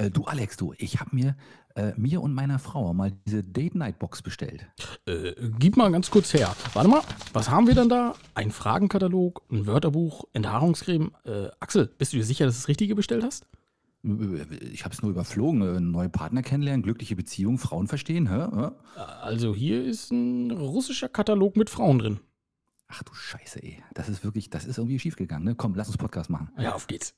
Äh, du, Alex, du, ich habe mir, äh, mir und meiner Frau mal diese Date-Night-Box bestellt. Äh, gib mal ganz kurz her. Warte mal, was haben wir denn da? Ein Fragenkatalog, ein Wörterbuch, Enthaarungscreme. Äh, Axel, bist du dir sicher, dass du das Richtige bestellt hast? Ich habe es nur überflogen. Äh, Neue Partner kennenlernen, glückliche Beziehung, Frauen verstehen. Hä? Hä? Also hier ist ein russischer Katalog mit Frauen drin. Ach du Scheiße, ey. Das ist wirklich, das ist irgendwie schiefgegangen. Ne? Komm, lass uns Podcast machen. Ja, auf geht's.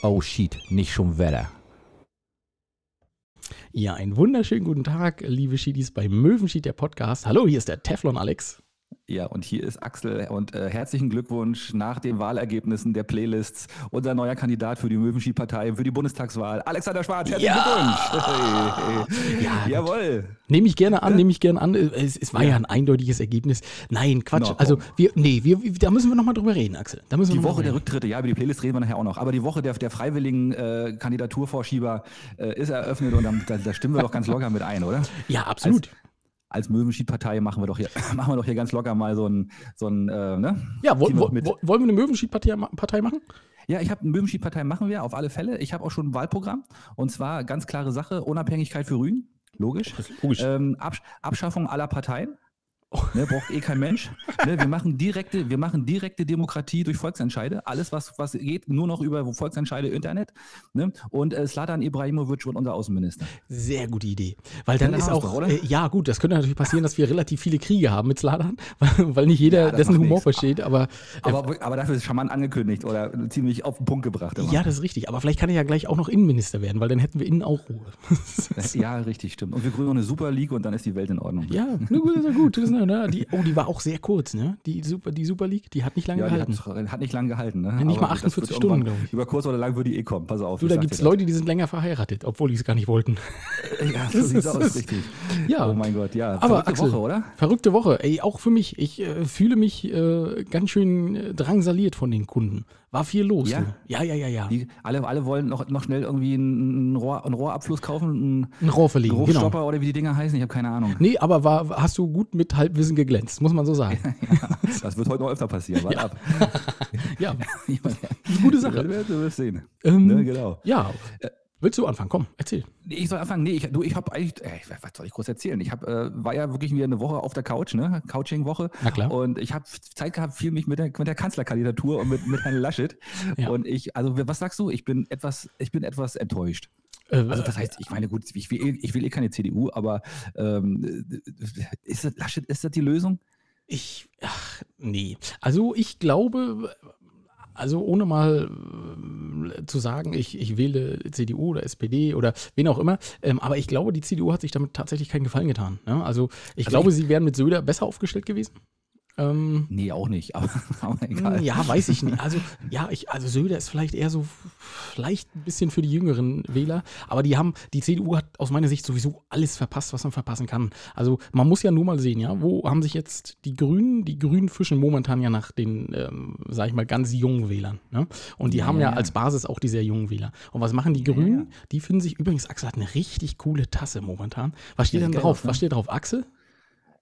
Oh shit, nicht schon Wetter. Ja, einen wunderschönen guten Tag, liebe Schiedis bei Möwenschied, der Podcast. Hallo, hier ist der Teflon Alex. Ja, und hier ist Axel und äh, herzlichen Glückwunsch nach den Wahlergebnissen der Playlists. Unser neuer Kandidat für die Möwenski-Partei, für die Bundestagswahl, Alexander Schwarz. Herzlichen Ja! Glückwunsch! Ja, Jawohl! Nehme ich gerne an, nehme ich gerne an. Es, es war ja. ein eindeutiges Ergebnis. Nein, Quatsch. Komm. also, wir, nee, wir, da müssen wir nochmal drüber reden, Axel. Da müssen wir Die Woche der Rücktritte, ja, über die Playlist reden wir nachher auch noch. Aber die Woche der, der freiwilligen äh, Kandidaturvorschieber äh, ist eröffnet und dann, da, da stimmen wir doch ganz locker mit ein, oder? Ja, absolut. Als Möwenschied-Partei machen wir doch hier, machen wir doch hier ganz locker mal so ein, so ein äh, ne? ja, wo, wo, mit. wo, wollen wir eine Möwenschied-Partei Partei machen? Ja, ich habe eine Möwenschied-Partei machen wir auf alle Fälle. Ich habe auch schon ein Wahlprogramm und zwar ganz klare Sache: Unabhängigkeit für Rügen, logisch. Logisch. Ähm, Absch Abschaffung aller Parteien. Ne, braucht eh kein Mensch. Ne, wir, machen direkte, wir machen direkte Demokratie durch Volksentscheide. Alles, was, was geht, nur noch über Volksentscheide, Internet. Ne? Und äh, Slatan Ibrahimovic wird unser Außenminister. Sehr gute Idee. Weil dann Ja, ist auch, doch, oder? äh, ja gut, das könnte natürlich passieren, dass wir relativ viele Kriege haben mit Sladan, weil, weil nicht jeder Ja, dessen Humor nichts. versteht, aber äh, Aber, aber dafür ist charmant angekündigt oder ziemlich auf den Punkt gebracht. Immer. ja, das ist richtig. Aber vielleicht kann er ja gleich auch noch Innenminister werden, weil dann hätten wir innen auch Ruhe. ja, richtig, stimmt. Und wir gründen eine Super League und dann ist die Welt in Ordnung. ja, gut, gut. Das ist, ne, die, oh, die war auch sehr kurz, ne? Die Super, die Super League, die hat nicht lange Ja, gehalten. hat, hat nicht lange gehalten. Ne? nicht mal Aber das 48 wird Stunden, irgendwann- glaub ich. Über kurz oder lang würde die eh kommen. Pass auf. Du, da gibt es Leute, die sind länger verheiratet, obwohl die es gar nicht wollten. Ja, so sieht's aus, richtig. Ja. Oh mein Gott, ja. Aber Verrückte Axel, Woche, oder? Verrückte Woche. Ey, auch für mich. Ich äh, fühle mich äh, ganz schön äh, drangsaliert von den Kunden. War viel los. Ja? du. ja, ja, ja. ja. Die, alle, alle wollen noch, noch schnell irgendwie einen, Rohr, einen Rohrabfluss kaufen, einen Ein Rohr verlegen, genau. Oder wie die Dinger heißen. Ich habe keine Ahnung. Nee, aber war, hast du gut mit Halbwissen geglänzt, muss man so sagen. Das wird heute noch öfter passieren. Warte ab. Ja, Ja, gute Sache. Du wirst, du wirst sehen. Ähm, Ne, genau. Ja. Willst du anfangen? Komm, erzähl. Ich soll anfangen. Nee, ich, du, ich habe eigentlich, äh, was soll ich groß erzählen? Ich hab, äh, war ja wirklich wieder eine Woche auf der Couch, ne? Couching-Woche. Na klar. Und ich habe Zeit gehabt, viel mich mit der, mit der Kanzlerkandidatur und mit, mit Herrn Laschet. Ja. Und ich, also was sagst du? Ich bin etwas, ich bin etwas enttäuscht. Äh, Also das heißt, ich meine, gut, ich will, eh- ich will eh keine CDU, aber ähm, ist das, Laschet, ist das die Lösung? Ich, ach, nee. Also ich glaube, also ohne mal äh, zu sagen, ich, ich wähle CDU oder SPD oder wen auch immer, ähm, aber ich glaube, die CDU hat sich damit tatsächlich keinen Gefallen getan. Ne? Also ich Also glaube, ich- sie wären mit Söder besser aufgestellt gewesen. Ähm, Nee, auch nicht, aber, aber egal. ja, weiß ich nicht. Also, ja, ich, also Söder ist vielleicht eher so, vielleicht ein bisschen für die jüngeren Wähler, aber die haben, die CDU hat aus meiner Sicht sowieso alles verpasst, was man verpassen kann. Also, man muss ja nur mal sehen, ja, wo haben sich jetzt die Grünen, die Grünen fischen momentan ja nach den, ähm, sag ich mal, ganz jungen Wählern. Ne? Und die Ja, haben ja, ja. als Basis auch die sehr jungen Wähler. Und was machen die Grünen? Die finden sich, übrigens, Axel hat eine richtig coole Tasse momentan. Was steht Ja, denn drauf? aus, ne? Was steht drauf? Axel?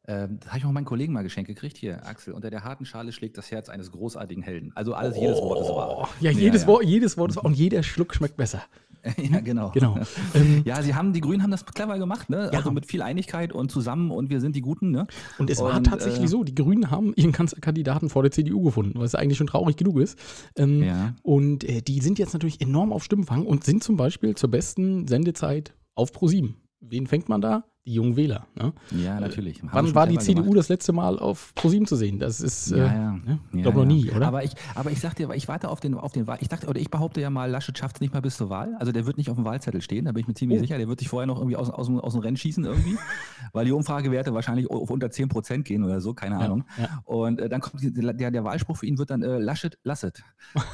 Ähm, das habe ich auch meinen Kollegen mal geschenkt gekriegt. Hier, Axel, unter der harten Schale schlägt das Herz eines großartigen Helden. Also alles, jedes Wort ist wahr. Oh, ja, jedes, ja. Wort, jedes Wort ist wahr. Und jeder Schluck schmeckt besser. ja, genau. Genau. Ähm, Ja, sie haben, die Grünen haben das clever gemacht, ne? Ja. Also mit viel Einigkeit und zusammen und wir sind die Guten, ne? Und es war Und, tatsächlich äh, so, die Grünen haben ihren Kanzlerkandidaten vor der CDU gefunden, was eigentlich schon traurig genug ist. Ähm, Ja. Und äh, die sind jetzt natürlich enorm auf Stimmenfang und sind zum Beispiel zur besten Sendezeit auf Pro7. Wen fängt man da? Die jungen Wähler. Ne? Ja, natürlich. Haben Wann war die CDU gemacht. das letzte Mal auf Pro7 zu sehen? Das ist, äh, Ja, ja. ne? Ja, glaube noch ja. nie, oder? Aber ich, aber ich sag dir, ich warte auf den, auf den Wahl. Ich dachte, oder ich behaupte ja mal, Laschet schafft es nicht mal bis zur Wahl. Also der wird nicht auf dem Wahlzettel stehen, da bin ich mir ziemlich Oh. sicher. Der wird sich vorher noch irgendwie aus, aus, dem- aus dem Rennen schießen irgendwie, weil die Umfragewerte wahrscheinlich auf unter 10 Prozent gehen oder so, keine Ahnung. ja. Und äh, dann kommt die, der, der Wahlspruch für ihn wird dann äh, Laschet, Lasset.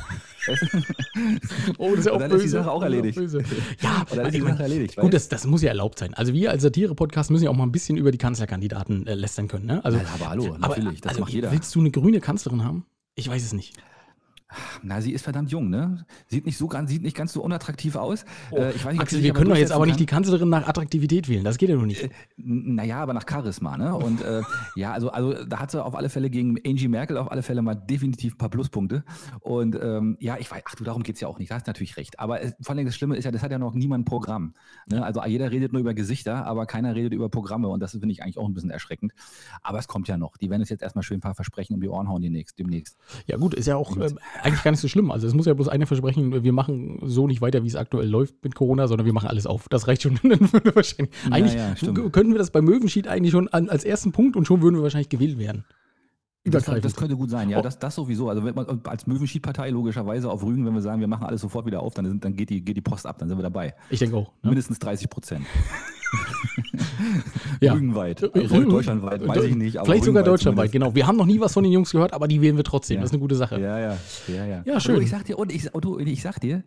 oh, das ist ja auch Und dann ist die böse. Sache auch erledigt. böse. Ja, Und dann ist die ich Sache erledigt. gut, das, das muss ja erlaubt sein. Also wir als Satire-Podcast müssen ja auch mal ein bisschen über die Kanzlerkandidaten äh, lästern können. Ne? Also, Ja, aber hallo, natürlich, das also, macht jeder. Willst du eine grüne Kanzlerin haben? Ich weiß es nicht. Na, sie ist verdammt jung, ne? Sieht nicht so ganz, sieht nicht ganz so unattraktiv aus. Oh, äh, ich weiß nicht, Axel, wir können doch jetzt aber nicht die Kanzlerin nach Attraktivität wählen. Das geht ja noch nicht. Äh, naja, aber nach Charisma, ne? Und äh, ja, also, also da hat sie auf alle Fälle gegen Angie Merkel auf alle Fälle mal definitiv ein paar Pluspunkte. Und ähm, ja, ich weiß, ach du, darum geht es ja auch nicht. Da hast natürlich recht. Aber äh, vor allem das Schlimme ist ja, das hat ja noch niemand ein Programm. Ne? Also jeder redet nur über Gesichter, aber keiner redet über Programme. Und das finde ich eigentlich auch ein bisschen erschreckend. Aber es kommt ja noch. Die werden uns jetzt erstmal schön ein paar Versprechen um die Ohren hauen demnächst. demnächst. Ja, gut, ist ja auch äh, eigentlich gar nicht so schlimm. Also es muss ja bloß einer versprechen, wir machen so nicht weiter, wie es aktuell läuft mit Corona, sondern wir machen alles auf. Das reicht schon. wahrscheinlich. Eigentlich ja, ja, könnten wir das bei Möwenschied eigentlich schon an, als ersten Punkt und schon würden wir wahrscheinlich gewählt werden. Das, das, könnte gut sein, ja, oh. das, das sowieso. Also wenn man als Möwenschied-Partei logischerweise auf Rügen, wenn wir sagen, wir machen alles sofort wieder auf, dann, sind, dann geht, die, geht die Post ab, dann sind wir dabei. Ich denke auch. Ne? Mindestens 30 Prozent. ja. Rügenweit. Also deutschlandweit, weiß ich nicht. Vielleicht sogar deutschlandweit, genau. Wir haben noch nie was von den Jungs gehört, aber die wählen wir trotzdem. Ja. Das ist eine gute Sache. Ja, ja. Ja, ja. ja schön. Und ich sag dir, und ich, du, ich sag dir,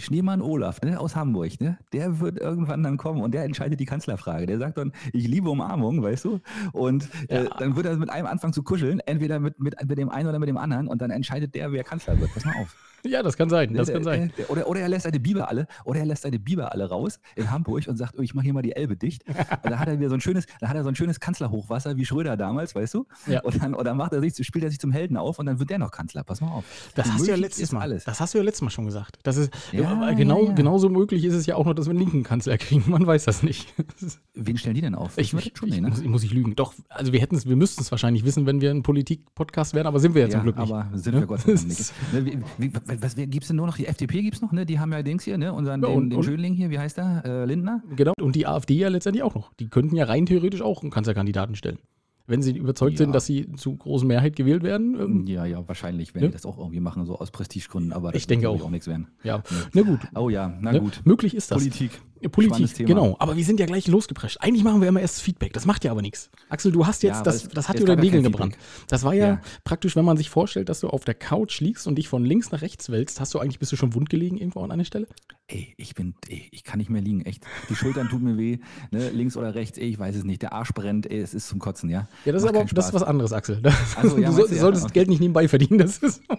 Schneemann Olaf ne, aus Hamburg, ne, der wird irgendwann dann kommen und der entscheidet die Kanzlerfrage. Der sagt dann, ich liebe Umarmung, weißt du? Und äh, ja. dann wird er mit einem anfangen zu kuscheln, entweder mit, mit, mit dem einen oder mit dem anderen und dann entscheidet der, wer Kanzler wird. Pass mal auf. Ja, das kann sein. Das der, kann sein. Der, oder, oder er lässt seine Biber alle, oder er lässt seine Biber alle raus in Hamburg und sagt, oh, ich mache hier mal die Elbe dicht. und da hat er wieder so ein schönes, da hat er so ein schönes Kanzlerhochwasser wie Schröder damals, weißt du? Ja. Und dann, und dann macht er sich, spielt er sich zum Helden auf und dann wird der noch Kanzler. Pass mal auf. Das hast du ja letztes Mal. Alles. Das hast du ja letztes Mal schon gesagt. Das ist ja, genau, ja, ja. genauso möglich ist es ja auch noch, dass wir einen linken Kanzler kriegen. Man weiß das nicht. Wen stellen die denn auf? Ich, ich, schon ich, ne? muss, muss, ich lügen. Doch, also wir hätten es, wir müssten es wahrscheinlich wissen, wenn wir ein Politik-Podcast wären, aber sind wir ja zum Glück nicht. Aber sind wir Gott sei Dank nicht. Ne, wie, wie, was gibt es denn nur noch die FDP gibt es noch, ne? Die haben ja Dings hier, ne? Unseren, ja, und, den, den Schönling hier, wie heißt der? Äh, Lindner? Genau, und die AfD ja letztendlich auch noch. Die könnten ja rein theoretisch auch einen Kanzlerkandidaten stellen. Wenn sie überzeugt ja. sind, dass sie zu großen Mehrheit gewählt werden. Ähm, ja, ja, wahrscheinlich werden ja. die das auch irgendwie machen, so aus Prestigegründen, aber das ich denke auch. auch nichts werden. Ja, na gut. Oh ja, na ne? gut. Möglich ist das. Politik. Politik, genau. Aber wir sind ja gleich losgeprescht. Eigentlich machen wir immer erst Feedback. Das macht ja aber nichts. Axel, du hast jetzt, ja, das, das hat dir den Nägeln gebrannt. Das war ja, ja, praktisch, wenn man sich vorstellt, dass du auf der Couch liegst und dich von links nach rechts wälzt, hast du eigentlich, bist du schon wund gelegen irgendwo an einer Stelle? Ey, ich bin, ey, ich kann nicht mehr liegen, echt. Die Schultern tun mir weh, ne? links oder rechts, ey, ich weiß es nicht. Der Arsch brennt, ey, es ist zum Kotzen, ja. Ja, das Macht ist aber, das ist was anderes, Axel. Das, so, ja, du, solltest ja, okay. Geld nicht nebenbei verdienen, das ist.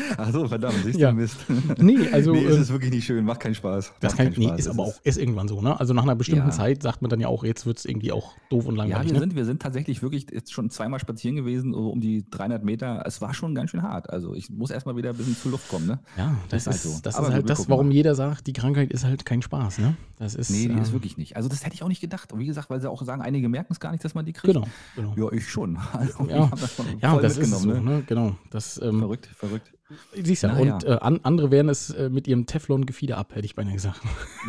Ach so, verdammt, siehst du, Mist. Nee, also. Nee, ist es wirklich nicht schön, macht keinen Spaß. Das kann, nee, ist aber auch, ist irgendwann so, ne? Also nach einer bestimmten ja. Zeit sagt man dann ja auch, jetzt wird es irgendwie auch doof und langweilig. Ja, wir, ne? sind, wir sind tatsächlich wirklich jetzt schon zweimal spazieren gewesen, so um die 300 Meter. Es war schon ganz schön hart. Also ich muss erstmal wieder ein bisschen zur Luft kommen, ne? Ja, das, das ist, halt so. das, ist halt das warum mal. jeder sagt, die Krankheit ist halt kein Spaß, ne? Das ist, nee, die ähm, ist wirklich nicht. Also das hätte ich auch nicht gedacht. Und wie gesagt, weil sie auch sagen, einige merken es gar nicht, dass man die kriegt. Genau. genau. Ja, ich schon. Also, ja, das, ja, das ist so, ne? ne? Genau. Das, ähm, verrückt, verrückt. Siehst du, ja. Und äh, an, andere wehren es äh, mit ihrem Teflon-Gefieder ab, hätte ich beinahe gesagt.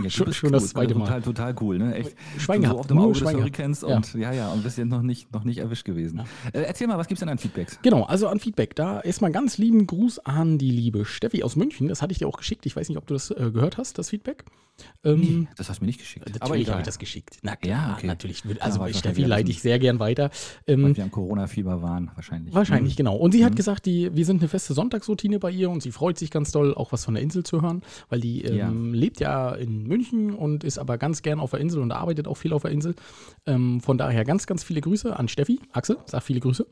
Ja, schon schon das zweite Mal. Total, total cool, ne? Echt. Schwein gehabt, so auf dem Auge des Hurrikans und ja, ja, und bist jetzt noch nicht, noch nicht erwischt gewesen. Äh, erzähl mal, was gibt es denn an Feedbacks? Genau, also an Feedback. Da erstmal ganz lieben Gruß an die liebe Steffi aus München. Das hatte ich dir auch geschickt. Ich weiß nicht, ob du das äh, gehört hast, das Feedback. Ähm, nee, das hast du mir nicht geschickt. Natürlich aber ich habe das geschickt. Na klar, ja, okay. natürlich. Also bei Steffi leite ich sehr gern weiter. Ähm, weil wir am Corona-Fieber waren, wahrscheinlich. Wahrscheinlich, mhm. genau. Und sie mhm. hat gesagt, die, wir sind eine feste Sonntagsroutine bei ihr und sie freut sich ganz doll, auch was von der Insel zu hören, weil die ähm, ja. lebt ja in München und ist aber ganz gern auf der Insel und arbeitet auch viel auf der Insel. Ähm, von daher ganz, ganz viele Grüße an Steffi. Axel, sag viele Grüße.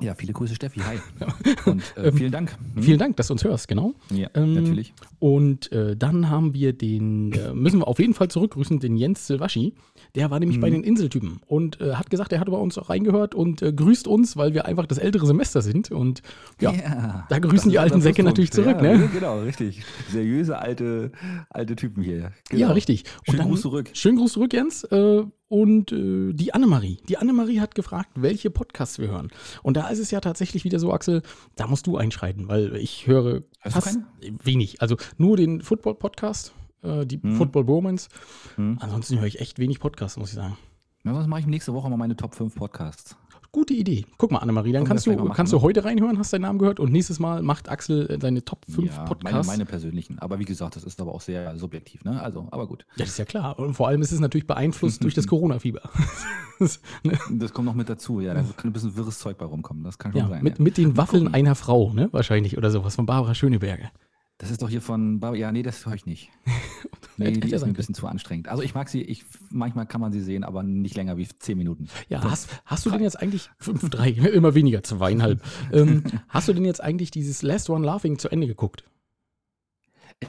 Ja, viele Grüße, Steffi. Hi. Und äh, vielen Dank. Hm? Vielen Dank, dass du uns hörst, genau. Ja, ähm, natürlich. Und äh, dann haben wir den, äh, müssen wir auf jeden Fall zurückgrüßen, den Jens Silvaschi. Der war nämlich mhm. bei den Inseltypen und äh, hat gesagt, er hat bei uns auch reingehört und äh, grüßt uns, weil wir einfach das ältere Semester sind. Und ja, ja da grüßen die alten Säcke natürlich zurück. Ja, ne? Genau, richtig. Seriöse alte, alte Typen hier. Genau. Ja, richtig. Und schönen Gruß zurück. Schönen Gruß zurück, Jens. Äh, und äh, die Annemarie. Die Annemarie hat gefragt, welche Podcasts wir hören. Und da ist es ja tatsächlich wieder so, Axel, da musst du einschreiten, weil ich höre fast wenig. Also nur den Football-Podcast, äh, die hm. Football Bromance. Hm. Ansonsten höre ich echt wenig Podcasts, muss ich sagen. Ja, was mache ich nächste Woche mal meine Top 5 Podcasts? Gute Idee. Guck mal, Annemarie, dann kannst du, machen, kannst du heute reinhören, hast deinen Namen gehört und nächstes Mal macht Axel seine Top 5 ja, Podcasts. Meine, meine persönlichen. Aber wie gesagt, das ist aber auch sehr subjektiv, ne? Also, aber gut. Ja, das ist ja klar. Und vor allem ist es natürlich beeinflusst durch das Corona-Fieber. ne? Das kommt noch mit dazu, ja. Da kann ein bisschen wirres Zeug bei rumkommen. Das kann schon ja, sein. Mit, ja. mit den Waffeln einer Frau, ne? Wahrscheinlich oder sowas von Barbara Schöneberger. Das ist doch hier von Barbara. Ja, nee, das höre ich nicht. Nee, die ist mir ein bisschen zu anstrengend. Also ich mag sie, ich, manchmal kann man sie sehen, aber nicht länger wie zehn Minuten. Ja, hast, hast du denn jetzt eigentlich, fünf, drei, immer weniger, zweieinhalb, ähm, hast du denn jetzt eigentlich dieses Last One Laughing zu Ende geguckt?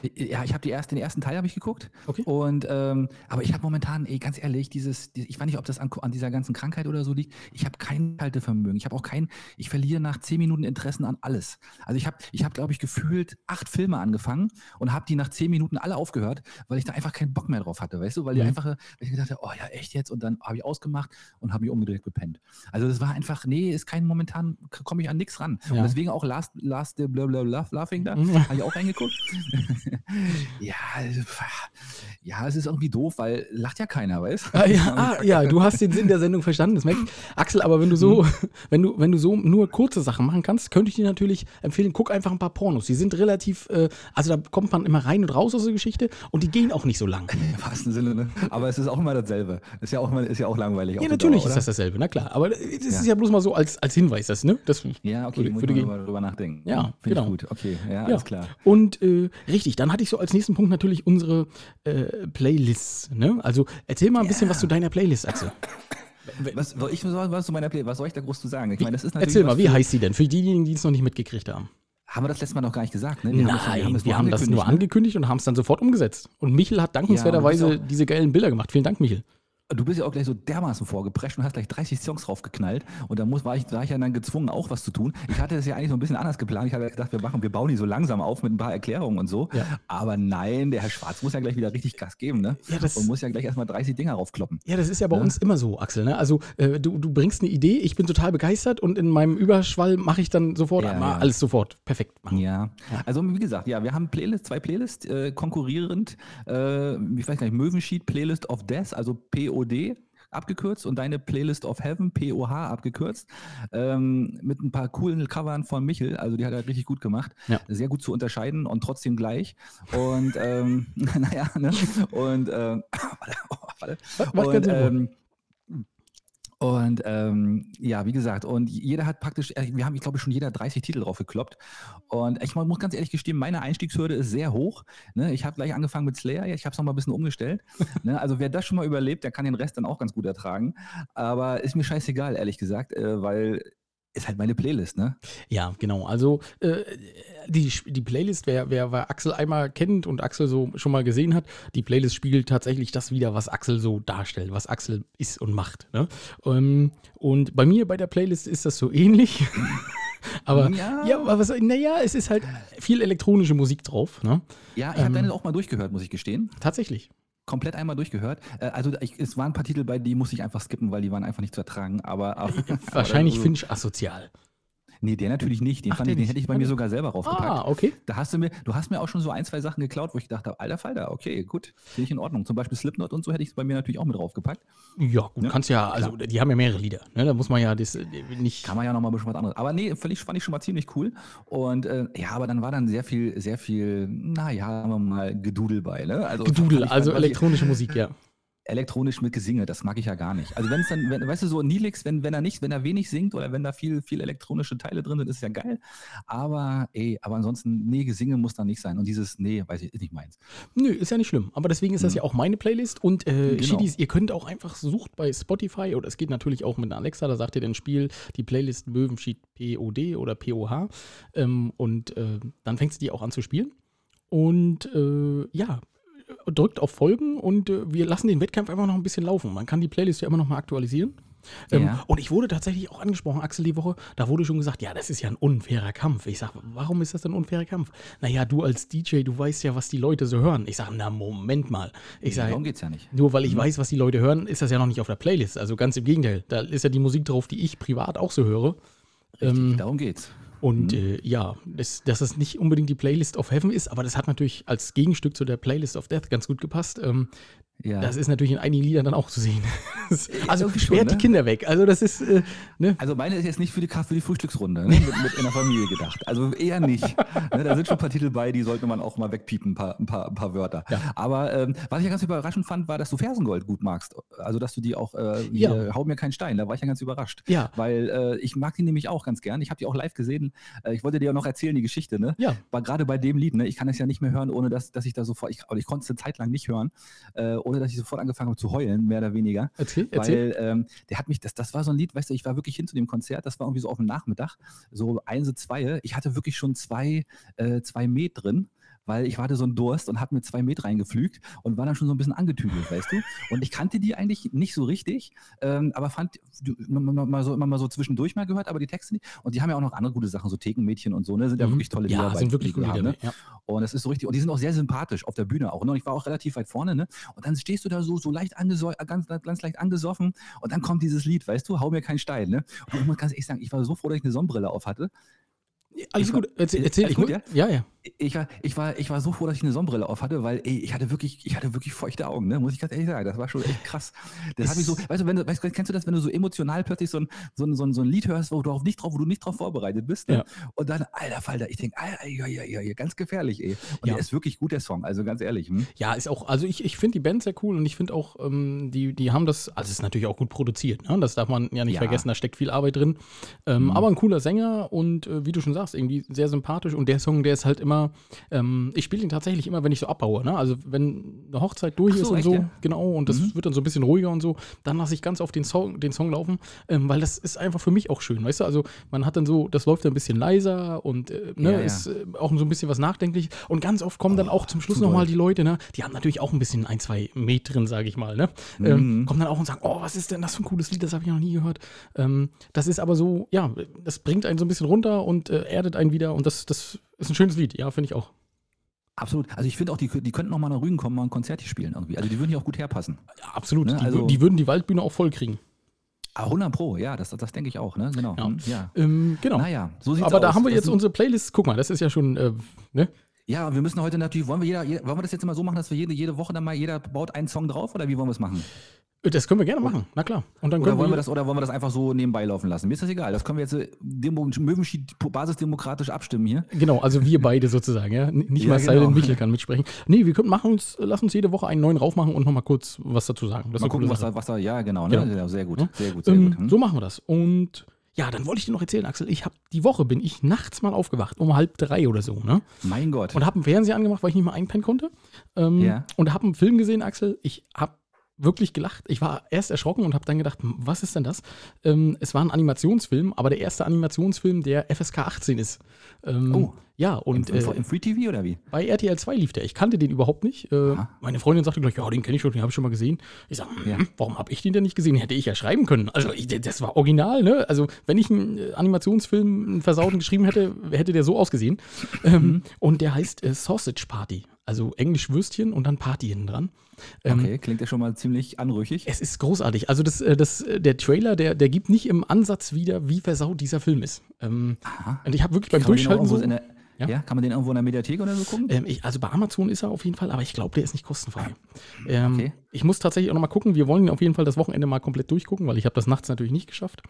Äh, Ja, ich habe die erst, den ersten Teil habe ich geguckt. Okay. Und ähm, aber ich habe momentan, ey, ganz ehrlich, dieses, die- ich weiß nicht, ob das an, an dieser ganzen Krankheit oder so liegt. Ich habe kein Haltevermögen. Ich habe auch kein, ich verliere nach zehn Minuten Interessen an alles. Also ich habe, ich habe, glaube ich, gefühlt acht Filme angefangen und habe die nach zehn Minuten alle aufgehört, weil ich da einfach keinen Bock mehr drauf hatte, weißt du, weil die Mhm. einfach, weil ich gedacht habe, oh ja, echt jetzt und dann habe ich ausgemacht und habe mich umgedreht gepennt. Also das war einfach, nee, ist kein momentan, komme ich an nichts ran. Ja. Und deswegen auch Last, Last, blah, Laughing da, Mhm. habe ich auch reingeguckt. ja, also, ja, es ist irgendwie doof, weil lacht ja keiner, weißt Ah, ja, ah, ja, du hast den Sinn der Sendung verstanden, das merke ich. Axel, aber wenn du so, wenn du, wenn du so nur kurze Sachen machen kannst, könnte ich dir natürlich empfehlen, guck einfach ein paar Pornos. Die sind relativ, äh, also da kommt man immer rein und raus aus der Geschichte und die gehen auch nicht so lang. Im wahrsten Sinne, ne? Aber es ist auch immer dasselbe. Ist ja auch, immer, ist ja auch langweilig. Ja, die natürlich Dauer, ist das dasselbe, na klar. Aber das ist Ja. ja bloß mal so als, als Hinweis, das, ne? Das? Ja, okay, würde, würde ich gehen. mal drüber nachdenken. Ja, Finde genau. ich gut. Okay, ja, Ja. alles klar. Und äh, richtig, dann hatte ich so als nächsten Punkt natürlich unsere äh, Playlists. Ne? Also erzähl mal ein bisschen Ja. was zu deiner Playlist, Axel. Was, soll ich, was zu meiner Play, was soll ich da groß zu sagen? Ich meine, das ist natürlich. Erzähl mal, was wie heißt sie denn? Für diejenigen, die es noch nicht mitgekriegt haben. Haben wir das letzte Mal noch gar nicht gesagt, ne? Nein, das- wir haben das nur angekündigt, ne? und haben es dann sofort umgesetzt. Und Michel hat dankenswerterweise Ja, diese geilen Bilder gemacht. Vielen Dank, Michel. Du bist ja auch gleich so dermaßen vorgeprescht und hast gleich 30 Songs draufgeknallt. Und da muss, war, ich, war ich ja dann gezwungen, auch was zu tun. Ich hatte das ja eigentlich so ein bisschen anders geplant. Ich hatte ja gedacht, wir machen, wir bauen die so langsam auf mit ein paar Erklärungen und so. Ja. Aber nein, der Herr Schwarz muss ja gleich wieder richtig Gas geben, ne? Ja, das- und muss ja gleich erstmal 30 Dinger raufkloppen. Ja, das ist ja bei Ja. uns immer so, Axel. Ne? Also äh, du, du bringst eine Idee, ich bin total begeistert und in meinem Überschwall mache ich dann sofort Ja, alles sofort perfekt machen. Ja, also wie gesagt, ja, wir haben Playlists, zwei Playlists äh, konkurrierend. Äh, ich weiß gar nicht, Möwenschied Playlist of Death, also POD abgekürzt und deine Playlist of Heaven, POH abgekürzt, ähm, mit ein paar coolen Covern von Michel. Also die hat er richtig gut gemacht. Ja. Sehr gut zu unterscheiden und trotzdem gleich. Und ähm, naja, ne? Und ähm, warte, oh, warte. Und, ähm, und ähm, ja, wie gesagt, und jeder hat praktisch, äh, wir haben, ich glaube, schon jeder 30 Titel drauf gekloppt. Und ich muss ganz ehrlich gestehen, meine Einstiegshürde ist sehr hoch. Ne? Ich habe gleich angefangen mit Slayer, ich habe es nochmal ein bisschen umgestellt. ne? Also wer das schon mal überlebt, der kann den Rest dann auch ganz gut ertragen. Aber ist mir scheißegal, ehrlich gesagt, äh, weil ist halt meine Playlist, ne? Ja, genau. Also äh, die, die Playlist, wer, wer, wer Axel einmal kennt und Axel so schon mal gesehen hat, die Playlist spiegelt tatsächlich das wieder, was Axel so darstellt, was Axel ist und macht. Ne? Ähm, und bei mir bei der Playlist ist das so ähnlich. aber Ja. ja, aber was, naja, es ist halt viel elektronische Musik drauf. Ne? Ja, ich habe Ähm. deine auch mal durchgehört, muss ich gestehen. Tatsächlich. Komplett einmal durchgehört. Äh, also ich, es waren ein paar Titel bei, die musste ich einfach skippen, weil die waren einfach nicht zu ertragen. Aber, aber Wahrscheinlich Finch asozial. Nee, der natürlich nicht. Den, Ach, fand der ich, den hätte ich bei mir sogar selber raufgepackt. Ah, okay. Da hast du mir, du hast mir auch schon so ein, zwei Sachen geklaut, wo ich gedacht habe, alter Falter, okay, gut, finde ich in Ordnung. Zum Beispiel Slipknot und so hätte ich es bei mir natürlich auch mit draufgepackt. Ja, gut, Ja, kannst ja, also die haben ja mehrere Lieder. Ne? Da muss man ja das äh, nicht. Kann man ja noch mal ein bisschen was anderes. Aber nee, völlig, fand ich schon mal ziemlich cool. Und äh, ja, aber dann war dann sehr viel, sehr viel, naja, sagen wir mal, Gedudel bei. Ne? Also, Gedudel, also elektronische Musik, ja. Elektronisch mit Gesinge, das mag ich ja gar nicht. Also wenn es dann, wenn, weißt du, so Nilix, wenn, wenn er nicht, wenn er wenig singt oder wenn da viel, viel elektronische Teile drin sind, ist ja geil. Aber ey, aber ansonsten, nee, Gesinge muss da nicht sein. Und dieses, nee, weiß ich, ist nicht meins. Nö, ist ja nicht schlimm. Aber deswegen ist das Mhm. ja auch meine Playlist. Und äh, Genau. Schiedis, ihr könnt auch einfach sucht bei Spotify oder es geht natürlich auch mit einer Alexa. Da sagt ihr dann Spiel die Playlist Möwenschied POD oder POH. Ähm, und äh, dann fängst du die auch an zu spielen. Und äh, ja, drückt auf Folgen und äh, wir lassen den Wettkampf einfach noch ein bisschen laufen. Man kann die Playlist ja immer noch mal aktualisieren. Ähm, Ja. Und ich wurde tatsächlich auch angesprochen, Axel, die Woche, da wurde schon gesagt, ja, das ist ja ein unfairer Kampf. Ich sage, warum ist das ein unfairer Kampf? Naja, du als DJ, du weißt ja, was die Leute so hören. Ich sage, na, Moment mal. Ich sage, Darum geht's ja nicht. nur weil ich weiß, was die Leute hören, ist das ja noch nicht auf der Playlist. Also ganz im Gegenteil. Da ist ja die Musik drauf, die ich privat auch so höre. Richtig, Ähm, darum geht's. Und äh, ja, das, dass es nicht unbedingt die Playlist of Heaven ist, aber das hat natürlich als Gegenstück zu der Playlist of Death ganz gut gepasst. Ähm, Ja. Das ist natürlich in einigen Liedern dann auch zu sehen. also irgendwie schon, sperrt ne? die Kinder weg. Also das ist, äh, ne? Also meine ist jetzt nicht für die, für die Frühstücksrunde, ne? mit, mit in der Familie gedacht. Also eher nicht. ne? Da sind schon ein paar Titel bei, die sollte man auch mal wegpiepen, ein paar, ein paar, ein paar Wörter. Ja. Aber ähm, was ich ja ganz überraschend fand, war, dass du Fersengold gut magst. Also dass du die auch, äh, Ja. hau mir keinen Stein, da war ich ja ganz überrascht. Ja. Weil äh, ich mag die nämlich auch ganz gern. Ich habe die auch live gesehen. Äh, ich wollte dir ja noch erzählen, die Geschichte, ne? Ja. War gerade bei dem Lied, ne? Ich kann es ja nicht mehr hören, ohne dass, dass ich da sofort, ich, ich konnte es eine Zeit lang nicht hören, äh, ohne dass ich sofort angefangen habe zu heulen, mehr oder weniger. Erzähl, erzähl. Weil ähm, der hat mich, das, das war so ein Lied, weißt du, ich war wirklich hin zu dem Konzert, das war irgendwie so auf dem Nachmittag, so eins, zwei. Ich hatte wirklich schon zwei, äh, zwei Met drin. Weil ich hatte so einen Durst und habe mir zwei Met reingepflügt und war dann schon so ein bisschen angetüdelt, weißt du? Und ich kannte die eigentlich nicht so richtig, ähm, aber fand mal, so, immer mal so zwischendurch mal gehört, aber die Texte nicht. Und die haben ja auch noch andere gute Sachen, so Thekenmädchen und so, ne? Sind ja Mhm. wirklich tolle Lieder. ja, sind wirklich gute Lieder. haben, ne? Ja. Und das ist so richtig, und die sind auch sehr sympathisch auf der Bühne auch. Ne? Und ich war auch relativ weit vorne, ne? Und dann stehst du da so, so leicht angeso ganz, ganz leicht angesoffen und dann kommt dieses Lied, weißt du, hau mir keinen Stein, ne? Und ich muss ganz ehrlich sagen, ich war so froh, dass ich eine Sonnenbrille auf hatte. Alles Ich war- gut, erzähl. erzähl. Alles ich gut, mu- ja? ja, ja. Ich war, ich war, ich war so froh, dass ich eine Sonnenbrille auf hatte, weil ey, ich hatte wirklich, ich hatte wirklich feuchte Augen, ne? Muss ich ganz ehrlich sagen. Das war schon echt krass. Das hat mich so, weißt du, wenn du, weißt, kennst du das, wenn du so emotional plötzlich so ein, so ein, so ein, so ein Lied hörst, wo du auch nicht drauf, wo du nicht drauf vorbereitet bist, ne? Ja. Und dann, alter Falter, ich denke, ja, ja, ja, ja, ganz gefährlich, ey. Und Ja. der ist wirklich gut, der Song, also ganz ehrlich. Hm? Ja, ist auch, also ich, ich finde die Band sehr cool und ich finde auch, ähm, die, die haben das, also es ist natürlich auch gut produziert, ne? das darf man ja nicht Ja. vergessen, da steckt viel Arbeit drin. Ähm, Mhm. Aber ein cooler Sänger und äh, wie du schon sagst, irgendwie sehr sympathisch und der Song, der ist halt immer, ähm, ich spiele ihn tatsächlich immer, wenn ich so abbaue, ne? also wenn eine Hochzeit durch so, ist und echt, so, ja? genau, und das Mhm. wird dann so ein bisschen ruhiger und so, dann lasse ich ganz auf den Song, den Song laufen, ähm, weil das ist einfach für mich auch schön, weißt du, also man hat dann so, das läuft dann ein bisschen leiser und äh, ne, Ja, ja. ist äh, auch so ein bisschen was nachdenklich und ganz oft kommen dann auch zum Schluss nochmal die Leute, ne, die haben natürlich auch ein bisschen ein, zwei Met drin, sage ich mal, ne, ähm, Mhm. kommen dann auch und sagen, oh, was ist denn das für ein cooles Lied, das habe ich noch nie gehört. Ähm, das ist aber so, ja, das bringt einen so ein bisschen runter und äh, erdet einen wieder und das, das ist ein schönes Lied, ja, finde ich auch. Absolut. Also ich finde auch, die, die könnten noch mal nach Rügen kommen, mal ein Konzert hier spielen irgendwie. Also die würden hier auch gut herpassen. Ja, absolut. Ne, die, also- die würden die Waldbühne auch voll kriegen. Ah, 100 Pro, ja, das, das denke ich auch, ne? Genau. Ja. Hm, ja. Ähm, genau. Naja, so sieht's aber aus. da haben wir Das jetzt unsere Playlist. Guck mal, das ist ja schon, äh, ne? Ja, wir müssen heute natürlich, wollen wir, jeder, jeder, wollen wir das jetzt immer so machen, dass wir jede, jede Woche dann mal, jeder baut einen Song drauf oder wie wollen wir es machen? Das können wir gerne machen, na klar. Und dann Oder wollen, wir wir das, oder wollen wir das einfach so nebenbei laufen lassen? Mir ist das egal. Das können wir jetzt äh, Demo, Möwenschied basisdemokratisch abstimmen hier. Genau, also wir beide sozusagen, ja. Nicht Ja, mal Silent genau. Michel kann mitsprechen. Nee, wir können machen uns, lass uns jede Woche einen neuen raufmachen und nochmal kurz was dazu sagen. Das Mal gucken, was da, was da, ja, genau, ne? Genau. Ja, sehr gut, sehr gut, sehr Ähm, gut. Hm? So machen wir das. Und ja, dann wollte ich dir noch erzählen, Axel, ich habe die Woche bin ich nachts mal aufgewacht, um halb drei oder so, ne? Mein Gott. Und habe einen Fernseher angemacht, weil ich nicht mal einpennen konnte. Ähm, Ja. Und habe einen Film gesehen, Axel. Ich habe wirklich gelacht. Ich war erst erschrocken und habe dann gedacht, was ist denn das? Ähm, es war ein Animationsfilm, aber der erste Animationsfilm, der FSK 18 ist. Ähm, Oh. Ja, und Im, äh, im, Im Free TV oder wie? bei RTL 2 lief der. Ich kannte den überhaupt nicht. Äh, meine Freundin sagte gleich, ja, den kenne ich schon, den habe ich schon mal gesehen. Ich sage, Ja. warum habe ich den denn nicht gesehen? Hätte ich ja schreiben können. Also ich, das war original, ne? Also wenn ich einen äh, Animationsfilm, einen versauten geschrieben hätte, hätte der so ausgesehen. Mhm. Ähm, und der heißt äh, Sausage Party. Also Englisch Würstchen und dann Party hinten dran. Ähm, Okay, klingt ja schon mal ziemlich anrüchig. Es ist großartig. Also das, äh, das, äh, der Trailer, der, der gibt nicht im Ansatz wieder, wie versaut dieser Film ist. Ähm, Aha. und ich habe wirklich beim Durchschalten so, Ja? ja? kann man den irgendwo in der Mediathek oder so gucken? Ähm, ich, also bei Amazon ist er auf jeden Fall, aber ich glaube, der ist nicht kostenfrei. Ähm, Okay. Ich muss tatsächlich auch noch mal gucken. Wir wollen ihn auf jeden Fall das Wochenende mal komplett durchgucken, weil ich habe das nachts natürlich nicht geschafft.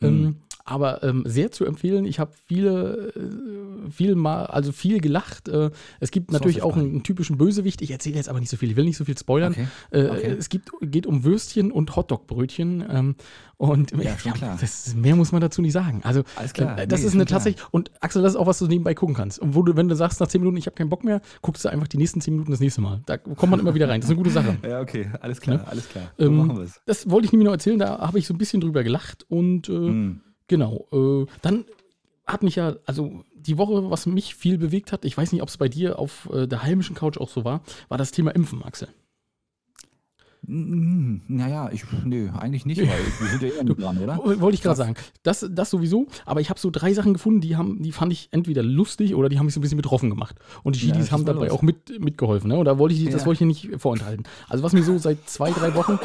Mhm. Ähm, aber ähm, sehr zu empfehlen. Ich habe viele, äh, viel mal, also viel gelacht. Äh, es gibt natürlich auch einen, einen typischen Bösewicht. Ich erzähle jetzt aber nicht so viel. Ich will nicht so viel spoilern. Okay. Äh, Okay. Es gibt, geht um Würstchen und Hotdog-Brötchen. Ähm, und Ja, klar. Das, mehr muss man dazu nicht sagen. Also Alles klar. äh, das Nee, ist eine tatsächlich. Und Axel, das ist auch was du nebenbei gucken kannst. Und wo du, wenn du sagst nach 10 Minuten, ich habe keinen Bock mehr, guckst du einfach die nächsten 10 Minuten das nächste Mal. Da kommt man immer wieder rein. Das ist eine gute Sache. Ja, okay, alles klar, Ne? alles klar. So Ähm, machen wir es. Das wollte ich nämlich noch erzählen, da habe ich so ein bisschen drüber gelacht und äh, Hm. genau. Äh, dann hat mich ja, also die Woche, was mich viel bewegt hat, ich weiß nicht, ob es bei dir auf äh, der heimischen Couch auch so war, war das Thema Impfen, Axel. Naja, ich, nö, eigentlich nicht, weil wir sind ja eh du, dran, oder? Woll- Wollte ich gerade sagen. Das, das sowieso, aber ich habe so drei Sachen gefunden, die, haben, die fand ich entweder lustig oder die haben mich so ein bisschen betroffen gemacht. Und die Ja, Schiedis schieß haben dabei los. auch mit, mitgeholfen. Ne? Und da wollte ich, das Ja. wollte ich nicht vorenthalten. Also was mir so seit zwei, drei Wochen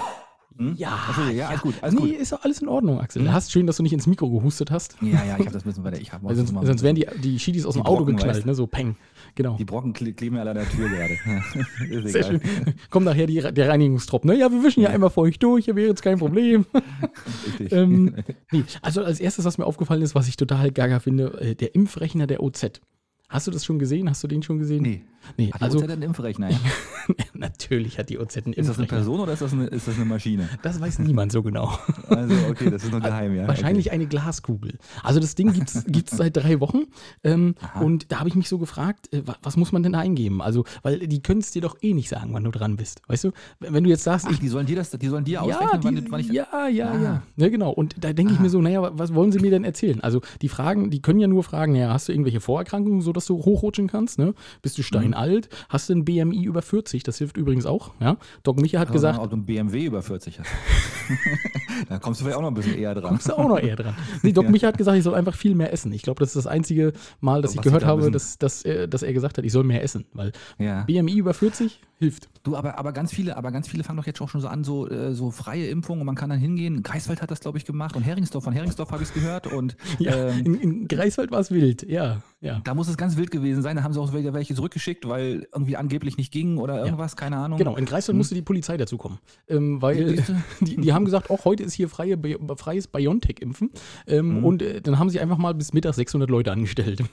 Hm? Ja, Entschuldige, ja, alles gut, alles nee, gut. ist doch alles in Ordnung, Axel. Hm? Hast schön, dass du nicht ins Mikro gehustet hast. Ja, ja, ich habe das müssen weiter. Ich hab, sonst, sonst wären die, die Schiedis aus Die dem Auto Brocken, geknallt, weißt ne? So peng. Genau. Die Brocken kle- kleben ja an der Tür gerade. ist Sehr schön. Kommt nachher die, der Reinigungstrupp. Ne? Ja, wir wischen ja einmal feucht durch, hier wäre jetzt kein Problem. Richtig. ähm, nee, also als erstes, was mir aufgefallen ist, was ich total gaga finde, äh, der Impfrechner der OZ. Hast du das schon gesehen? Hast du den schon gesehen? nee. Nee, Hat also die OZ einen Impfrechner? natürlich hat die OZ einen Ist das eine Impfrechner. Person oder ist das eine, ist das eine Maschine? Das weiß niemand so genau. Also, okay, das ist noch geheim, ja. Wahrscheinlich eine Glaskugel. Also das Ding gibt es seit drei Wochen. Ähm, und da habe ich mich so gefragt, äh, wa- was muss man denn da eingeben? Also, weil die können es dir doch eh nicht sagen, wann du dran bist. Weißt du? Wenn du jetzt sagst, Okay. Ach, die sollen dir das, die sollen dir ja, ausrechnen, wann, die, du- wann ich. ja, ja, Ah. ja. Ja, genau. Und da denke ich mir so, naja, wa- was wollen sie mir denn erzählen? Also die Fragen, die können ja nur fragen, ja, hast du irgendwelche Vorerkrankungen, sodass du hochrutschen kannst? Ne? Bist du steinalt? Hast du ein BMI über 40? Das hilft übrigens auch. Ja? Doc Micha hat Aber gesagt, Ob du einen BMW über 40 hast. da kommst du vielleicht auch noch ein bisschen eher dran. Bist du auch noch eher dran. Nee, Doc Micha hat gesagt, ich soll einfach viel mehr essen. Ich glaube, das ist das einzige Mal, dass Was ich gehört da habe, dass, dass, er, dass er gesagt hat, ich soll mehr essen. Weil Ja. BMI über 40 hilft. Du, aber, aber ganz viele, aber ganz viele fangen doch jetzt auch schon so an, so, äh, so freie Impfungen und man kann dann hingehen. Greifswald hat das, glaube ich, gemacht und Heringsdorf, von Heringsdorf habe ich es gehört und Ja, ähm, in, in Greifswald war es wild. Ja, ja. da muss es ganz wild gewesen sein. Da haben sie auch welche, welche zurückgeschickt, weil irgendwie angeblich nicht ging oder irgendwas, keine Ahnung. Genau, in Greifswald musste die Polizei dazukommen. Ähm, weil du? die, die haben gesagt, auch heute ist hier freie, freies BioNTech-Impfen. Ähm, Mhm. Und äh, dann haben sie einfach mal bis Mittag 600 Leute angestellt.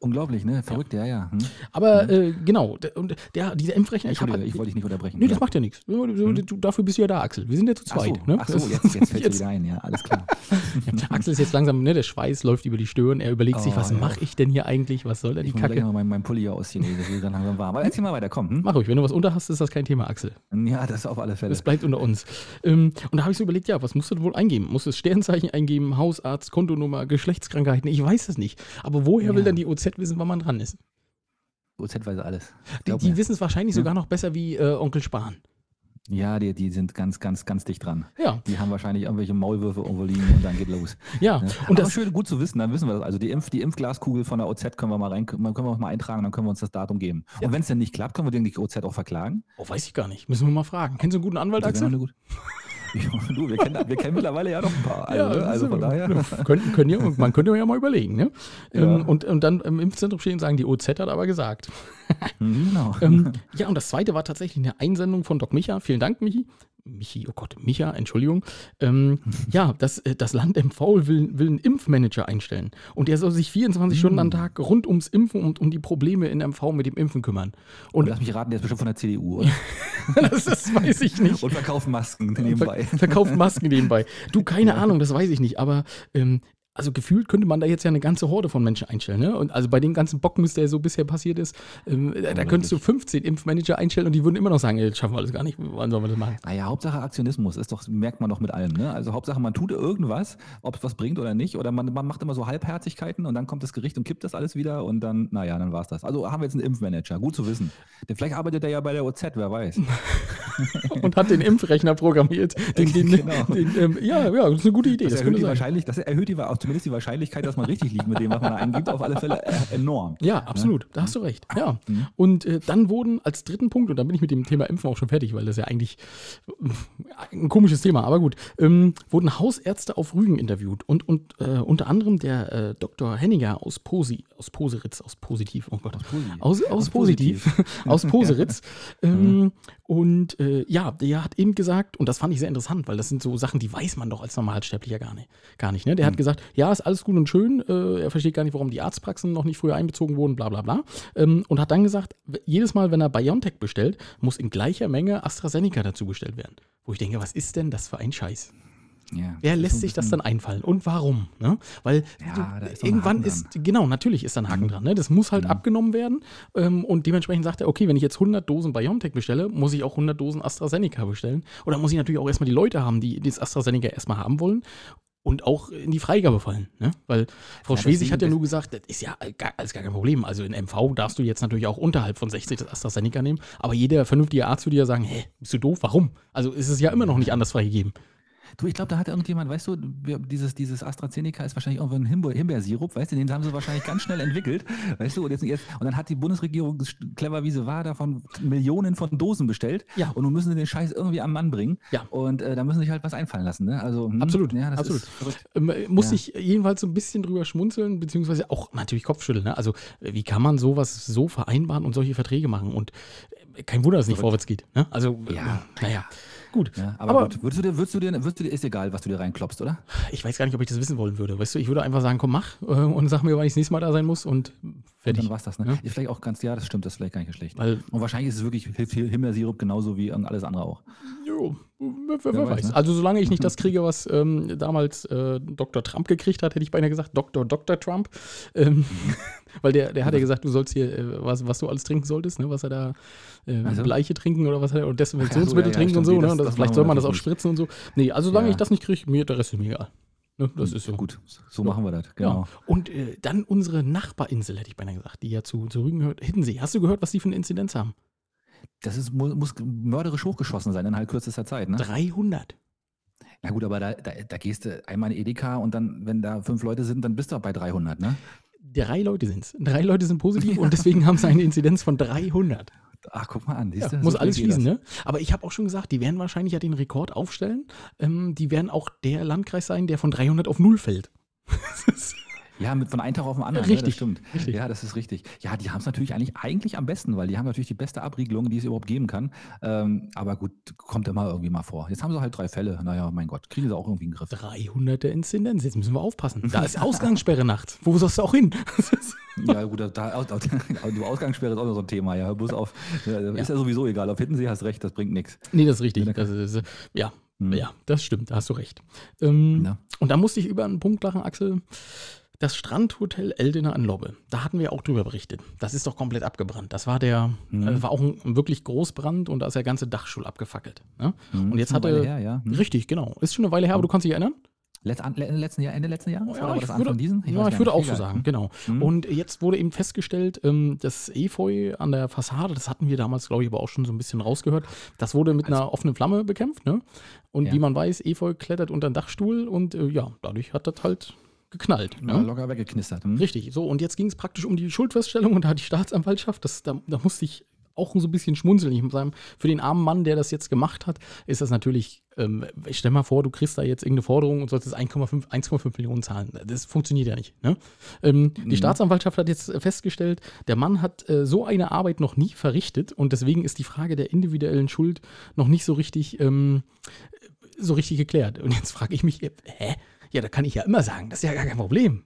Unglaublich, ne? Verrückt, ja, ja. Hm? Aber äh, genau, und der, dieser Impfrechner, ich ich wollte dich nicht unterbrechen. Nee, das ja. macht ja nichts. Du, du, dafür bist du ja da, Axel. Wir sind ja zu Ach so, zweit. ne? ach so jetzt, jetzt fällt es wieder ein, ja, alles klar. Axel ist jetzt langsam, ne, der Schweiß läuft über die Stirn. Er überlegt sich, Oh, was ja. mache ich denn hier eigentlich? Was soll denn die Ich Kacke? mal meinen, meinen Pulli hier ausziehen, das wird dann langsam warm. Aber erzähl mal weiter, komm. Hm? Mach ruhig, wenn du was unter hast, ist das kein Thema, Axel. Ja, das auf alle Fälle. Das bleibt unter uns. Ähm, und da habe ich so überlegt, ja, was musst du wohl eingeben? Musst du das Sternzeichen eingeben, Hausarzt, Kontonummer, Geschlechtskrankheiten? Ich weiß es nicht. Aber woher will Ja. dann die OZ wissen, wann man dran ist? OZ-weise alles. Die, die wissen es wahrscheinlich Ja. sogar noch besser wie äh, Onkel Spahn. Ja, die, die sind ganz, ganz, ganz dicht dran. Ja, Die haben wahrscheinlich irgendwelche Maulwürfe irgendwo liegen und dann geht los. ja. Ne? Und das, schön, gut zu wissen, dann wissen wir das. Also die, Impf, die Impfglaskugel von der OZ können wir mal rein, können wir mal eintragen, dann können wir uns das Datum geben. Ja. Und wenn es denn nicht klappt, können wir den die OZ auch verklagen. oh, weiß ich gar nicht. Müssen wir mal fragen. Kennst du einen guten Anwalt, Axel? gut. Ja, du, wir kennen, wir kennen mittlerweile ja noch ein paar. Also, ne? also von daher. Können, können ja, man könnte ja mal überlegen. Ne? Ja. Ähm, und, und dann im Impfzentrum stehen und sagen, die OZ hat aber gesagt. Mhm, Genau. ähm, ja, und das zweite war tatsächlich eine Einsendung von Doc Micha. Vielen Dank, Michi. Michi, oh Gott, Micha, Entschuldigung. Ähm, ja, das, äh, das Land MV will, will einen Impfmanager einstellen. Und der soll sich 24 Stunden am Tag rund ums Impfen und um die Probleme in MV mit dem Impfen kümmern. Und Und lass mich raten, der ist bestimmt von der CDU, oder? das, das weiß ich nicht. Und verkauft Masken nebenbei. Ver verkauft Masken nebenbei. Du, keine Ahnung, das weiß ich nicht, aber ähm, also gefühlt könnte man da jetzt ja eine ganze Horde von Menschen einstellen. Ne? Und also bei den ganzen Bockmist, der so bisher passiert ist, ähm, da, könntest du 15 Impfmanager einstellen und die würden immer noch sagen, das schaffen wir alles gar nicht, wann sollen wir das machen? Naja, Hauptsache Aktionismus ist doch, merkt man doch mit allem. Ne? Also Hauptsache, man tut irgendwas, ob es was bringt oder nicht. Oder man, man macht immer so Halbherzigkeiten und dann kommt das Gericht und kippt das alles wieder und dann, naja, dann war es das. Also haben wir jetzt einen Impfmanager, gut zu wissen. Denn vielleicht arbeitet er ja bei der OZ, wer weiß. Und hat den Impfrechner programmiert. Den, den, Genau. den, ähm, ja, ja, das ist eine gute Idee. Das, Das, erhöht die. Wahrscheinlich, das erhöht die, auch zumindest die Wahrscheinlichkeit, dass man richtig liegt mit dem, was man da eingibt, auf alle Fälle äh, enorm. Ja, absolut. Da hast du recht. Ja. Mhm. Und äh, dann wurden als dritten Punkt, und dann bin ich mit dem Thema Impfen auch schon fertig, weil das ja eigentlich äh, ein komisches Thema, aber gut, ähm, wurden Hausärzte auf Rügen interviewt und, und äh, unter anderem der äh, Dr. Henniger aus Posi, aus Poseritz, aus Positiv, oh Gott, Positiv. aus, aus, Aus Positiv, aus Poseritz. ähm, und äh, ja, der hat eben gesagt, und das fand ich sehr interessant, weil das sind so Sachen, die weiß man doch als Normalsterblicher gar nicht. Gar nicht ne? Der hat gesagt, ja, ist alles gut und schön, äh, er versteht gar nicht, warum die Arztpraxen noch nicht früher einbezogen wurden, bla bla bla. Ähm, und hat dann gesagt, jedes Mal, wenn er BioNTech bestellt, muss in gleicher Menge AstraZeneca dazu bestellt werden. Wo ich denke, was ist denn das für ein Scheiß? Ja, Wer lässt sich das dann einfallen und warum? Ne? Weil Ja, ist irgendwann ist, genau, natürlich ist da ein Haken Mhm. dran. Ne? Das muss halt Mhm. abgenommen werden ähm, und dementsprechend sagt er, okay, wenn ich jetzt 100 Dosen BioNTech bestelle, muss ich auch 100 Dosen AstraZeneca bestellen. Oder muss ich natürlich auch erstmal die Leute haben, die das AstraZeneca erstmal haben wollen und auch in die Freigabe fallen. Ne? Weil Frau Ja, Schwesig hat ja nur gesagt, das ist ja gar, alles gar kein Problem. Also in MV darfst du jetzt natürlich auch unterhalb von 60 das AstraZeneca nehmen, aber jeder vernünftige Arzt würde ja sagen, hä, bist du doof, warum? Also ist es ja immer noch nicht anders freigegeben. Du, ich glaube, da hat irgendjemand, weißt du, dieses, dieses AstraZeneca ist wahrscheinlich irgendwo ein Himbeer, Himbeersirup, weißt du, den haben sie wahrscheinlich ganz schnell entwickelt, weißt du, und, jetzt, jetzt, und dann hat die Bundesregierung, clever wie sie war, davon Millionen von Dosen bestellt Ja. und nun müssen sie den Scheiß irgendwie am Mann bringen Ja. und äh, da müssen sie sich halt was einfallen lassen, ne? Also, hm, Absolut, ja, absolut. Ähm, muss Ja. ich jedenfalls so ein bisschen drüber schmunzeln, beziehungsweise auch natürlich Kopfschütteln. Ne? Also, äh, wie kann man sowas so vereinbaren und solche Verträge machen? Und äh, kein Wunder, dass es nicht vorwärts geht. Ne? Also, äh, Ja. naja, gut. Ja, aber, Aber- gut, würdest du dir, würdest du dir, würdest du dir, ist egal, was du dir reinklopst, oder? Ich weiß gar nicht, ob ich das wissen wollen würde. Weißt du, ich würde einfach sagen, komm, mach äh, und sag mir, wann ich das nächste Mal da sein muss und fertig. Dann war's das, ne? Ja. Vielleicht auch ganz, ja, das stimmt, das ist vielleicht gar nicht so schlecht. Weil, Und wahrscheinlich ist es wirklich Himbeersirup genauso wie alles andere auch. jo, wer, wer weiß. weiß, ne? Also, solange ich nicht das kriege, was ähm, damals äh, Dr. Trump gekriegt hat, hätte ich beinahe gesagt, Dr. Dr. Trump. Ähm, weil der, der hat ja gesagt, du sollst hier, äh, was, was du alles trinken solltest, ne? was er da, äh, Also? Bleiche trinken oder was er, und Desinfektionsmittel so, ja, ja, trinken und stimmt. so, Nee, ne? das- Und das, das vielleicht soll man das auch natürlich spritzen und so. Nee, also solange Ja. ich das nicht kriege, mir, der Rest ist mir egal. Ne? Das ist so. Gut, so machen wir das, genau. Ja. Und äh, dann unsere Nachbarinsel, hätte ich beinahe gesagt, die ja zu, zu Rügen gehört. Hiddensee. Hast du gehört, was die für eine Inzidenz haben? Das ist, muss, mörderisch hochgeschossen sein in halt kürzester Zeit, ne? 300. Na gut, aber da, da, da gehst du einmal in Edeka und dann, wenn da fünf Leute sind, dann bist du auch bei 300, ne? Drei Leute sind es. Drei Leute sind positiv und deswegen haben sie eine Inzidenz von 300. Ach, guck mal an, Ja, du? muss alles geht das. fließen, ne? Aber ich habe auch schon gesagt, die werden wahrscheinlich ja den Rekord aufstellen. Ähm, die werden auch der Landkreis sein, der von 300 auf 0 fällt. Das ist- Ja, mit, von einem Tag auf den anderen, Ne? Richtig, das stimmt. richtig. Ja, das ist richtig. Ja, die haben es natürlich eigentlich, eigentlich am besten, weil die haben natürlich die beste Abriegelung, die es überhaupt geben kann. Ähm, aber gut, kommt immer irgendwie mal vor. Jetzt haben sie halt drei Fälle. Naja, mein Gott, kriegen sie auch irgendwie in den Griff. 300 der Inzidenz. Jetzt müssen wir aufpassen. Da ist Ausgangssperre nachts. Wo sollst du auch hin? Ja, gut, da, da, die Ausgangssperre ist auch noch so ein Thema. Ja, bloß auf. Ja, Ist ja sowieso egal. Auf Hittensee hast recht, das bringt nichts. nee, das ist richtig. Das ist, ja, Hm. ja, das stimmt. Da hast du recht. Ähm, Na. Und da musste ich über einen Punkt lachen, Axel. Das Strandhotel Eldena an Lobbe, da hatten wir auch drüber berichtet. Das ist doch komplett abgebrannt. Das war der, Mhm. äh, war auch ein, ein wirklich Großbrand und da ist der ganze Dachstuhl abgefackelt. Ne? Hm, Und jetzt hatte- Her, ja. Hm. Richtig, genau. Ist schon eine Weile her, aber du kannst dich erinnern? Letzt, an, Ende letzten Jahr, Ende letzten Jahres? Oder war ich das würde, diesen? ja, ich würde auch so sagen, genau. Mhm. Und jetzt wurde eben festgestellt, ähm, das Efeu an der Fassade, das hatten wir damals, glaube ich, aber auch schon so ein bisschen rausgehört, das wurde mit einer offenen Flamme bekämpft. Ne? Und Ja. wie man weiß, Efeu klettert unter den Dachstuhl und äh, ja, dadurch hat das halt geknallt. Ja, Ne? locker weggeknistert. Hm? Richtig, so und jetzt ging es praktisch um die Schuldfeststellung und da hat die Staatsanwaltschaft, das, da, da musste ich auch so ein bisschen schmunzeln. Ich muss sagen, für den armen Mann, der das jetzt gemacht hat, ist das natürlich, ähm, stell mal vor, du kriegst da jetzt irgendeine Forderung und solltest 1,5 1,5 Millionen zahlen. Das funktioniert ja nicht. Ne? Ähm, Die Mhm. Staatsanwaltschaft hat jetzt festgestellt, der Mann hat äh, so eine Arbeit noch nie verrichtet und deswegen ist die Frage der individuellen Schuld noch nicht so richtig, ähm, so richtig geklärt. Und jetzt frage ich mich, äh, hä? Ja, da kann ich ja immer sagen, das ist ja gar kein Problem.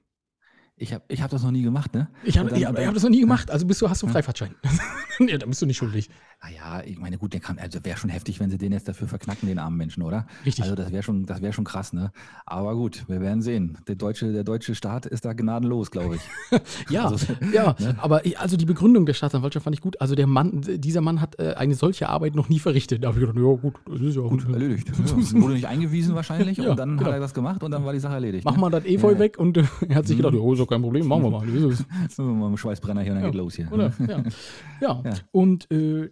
Ich habe ich hab das noch nie gemacht, ne? Ich habe hab, hab das noch nie gemacht. Also bist du, hast du einen Freifahrtschein. ja, da bist du nicht schuldig. Naja, ich meine, gut, der kann, also wäre schon heftig, wenn sie den jetzt dafür verknacken, den armen Menschen, oder? Richtig. Also das wäre schon, das wäre schon krass, ne? Aber gut, wir werden sehen. Der deutsche, der deutsche Staat ist da gnadenlos, glaube ich. Ja, Also, ja. ne? Aber ich, also die Begründung der Staatsanwaltschaft fand ich gut. Also der Mann, dieser Mann hat äh, eine solche Arbeit noch nie verrichtet. Da habe ich gedacht, ja gut, das ist ja Gut, gut. erledigt. Ja, wurde nicht eingewiesen wahrscheinlich Ja, und dann genau. hat er das gemacht und dann war die Sache erledigt. Mach ne? mal das Efeu Ja. weg und äh, er hat sich gedacht, ja, ist doch kein Problem, machen wir mal. Wie ist es? Mal dem Schweißbrenner hier und dann Ja, geht los hier. Oder? Ja. Ja. Ja. Und äh,